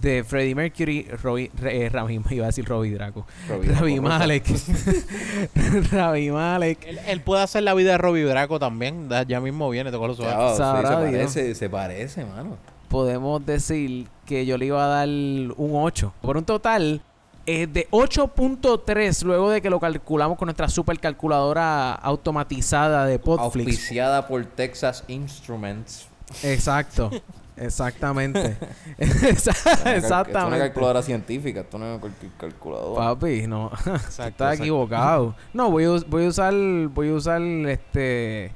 de Freddie Mercury, Robbie, eh, Rami, iba a decir Robbie Draco. Robbie Ravi Draco. Malek. Ravi Malek. Él, él puede hacer la vida de Robbie Draco también, ya mismo viene, te sí, Sabrá se parece, se parece, mano. Podemos decir que yo le iba a dar un 8. Por un total eh, de 8.3 luego de que lo calculamos con nuestra supercalculadora automatizada de Podflix. Auspiciada por Texas Instruments. Exacto. Exactamente. Esto es una Exactamente. calculadora científica, esto no es cualquier calculadora. Papi, no. Exacto, Estás equivocado. No, voy a, voy a usar voy a usar este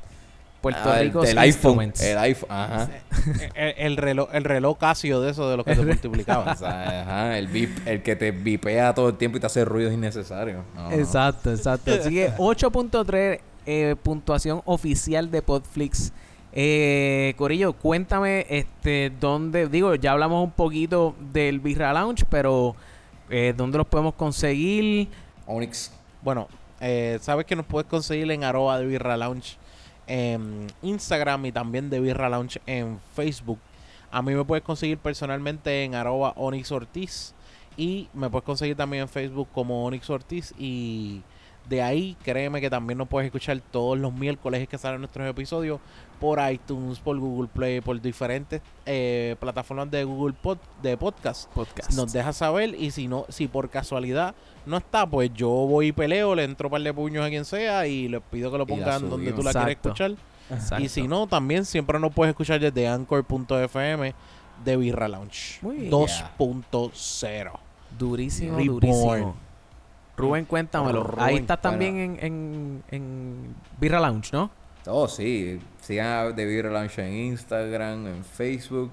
Puerto Ah, el- Rico el iPhone. Instruments. El iPhone, ajá. el, el reloj, el reloj Casio de eso de los que te O multiplicaban. sea, ajá, el, bip, el que te vipea todo el tiempo y te hace ruidos innecesarios. No, no. Exacto, exacto. Así que 8.3 eh, puntuación oficial de Podflix. Eh, Corillo, cuéntame este dónde, digo, ya hablamos un poquito del Birra Lounge, pero eh, ¿dónde los podemos conseguir? Onyx. Bueno, eh, sabes que nos puedes conseguir en arroba de Birra Lounge en Instagram y también de Birra Lounge en Facebook. A mí me puedes conseguir personalmente en arroba Onyx Ortiz y me puedes conseguir también en Facebook como Onyx Ortiz y De ahí, créeme que también nos puedes escuchar todos los miércoles que salen nuestros episodios por iTunes, por Google Play, por diferentes eh, plataformas de Google Pod, de podcast. Podcast. Nos deja saber y si no, si por casualidad no está, pues yo voy y peleo, le entro un par de puños a quien sea y les pido que lo pongan donde tú la subimos. quieres Exacto. escuchar. Exacto. Y si no, también siempre nos puedes escuchar desde anchor.fm de Birra Lounge Muy bien. 2.0. Durísimo, Reborn. durísimo. Rubén, cuéntamelo. Rubén, Ahí estás bueno. también en, en, en Birra Lounge, ¿no? Oh, sí. Sigan a The Beer Lounge en Instagram, en Facebook.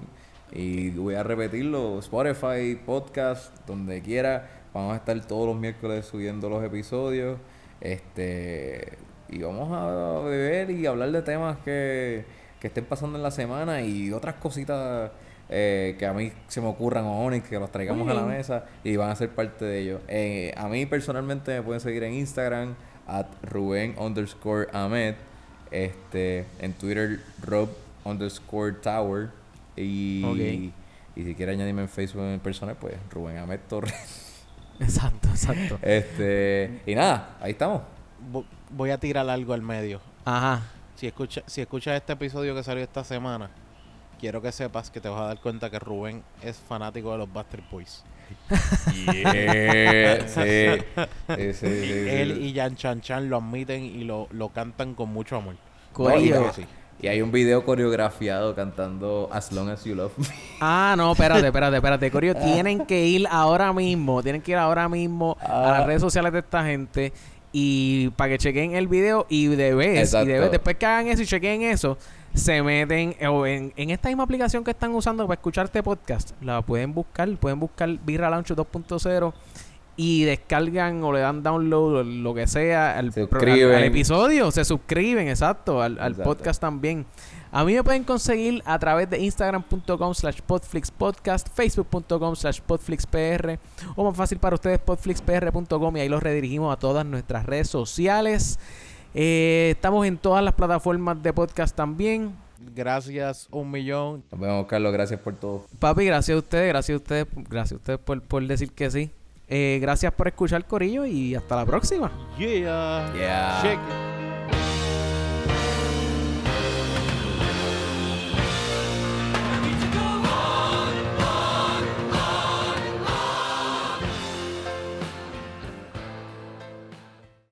Y voy a repetirlo: Spotify, podcast, donde quiera. Vamos a estar todos los miércoles subiendo los episodios. Este. Y vamos a beber y hablar de temas que, que estén pasando en la semana y otras cositas eh, que a mí se me ocurran o Onyx, que los traigamos a la mesa y van a ser parte de ello. Eh, a mí personalmente me pueden seguir en Instagram, at Rubén underscore Ahmed. Este, en Twitter, Rob underscore Tower. Y, y si quiere añadirme en Facebook en persona, pues Rubén Ahmed Torres. Exacto, exacto. Este, y nada, ahí estamos. Vo- Voy a tirar algo al medio. Ajá. Si escuchas si escuchas este episodio que salió esta semana, quiero que sepas que te vas a dar cuenta que Rubén es fanático de los Buster Boys. Yeah, sí, sí, sí, sí, sí. Él y Jan Chan Chan lo admiten y lo, lo cantan con mucho amor. Sí. Y hay un video coreografiado cantando As Long As You Love Me. Ah, no, espérate, espérate, espérate. Corillo, tienen que ir ahora mismo. Tienen que ir ahora mismo a Ah. las redes sociales de esta gente. Y para que chequen el video y de vez, y de vez, después que hagan eso y chequen eso, se meten o en, en esta misma aplicación que están usando para escuchar este podcast. La pueden buscar, pueden buscar Birra Launch 2.0 y descargan o le dan download o lo que sea al, al- al episodio, se suscriben, exacto, al, al Exacto. podcast también. A mí me pueden conseguir a través de instagram.com slash podflixpodcast, facebook.com slash podflixpr o más fácil para ustedes podflixpr.com y ahí los redirigimos a todas nuestras redes sociales. Eh, estamos en todas las plataformas de podcast también. Gracias un millón. Nos vemos, Carlos. Gracias por todo. Papi, gracias a ustedes, gracias a ustedes, gracias a ustedes por, por decir que sí. Eh, gracias por escuchar Corillo y hasta la próxima. Yeah. Yeah.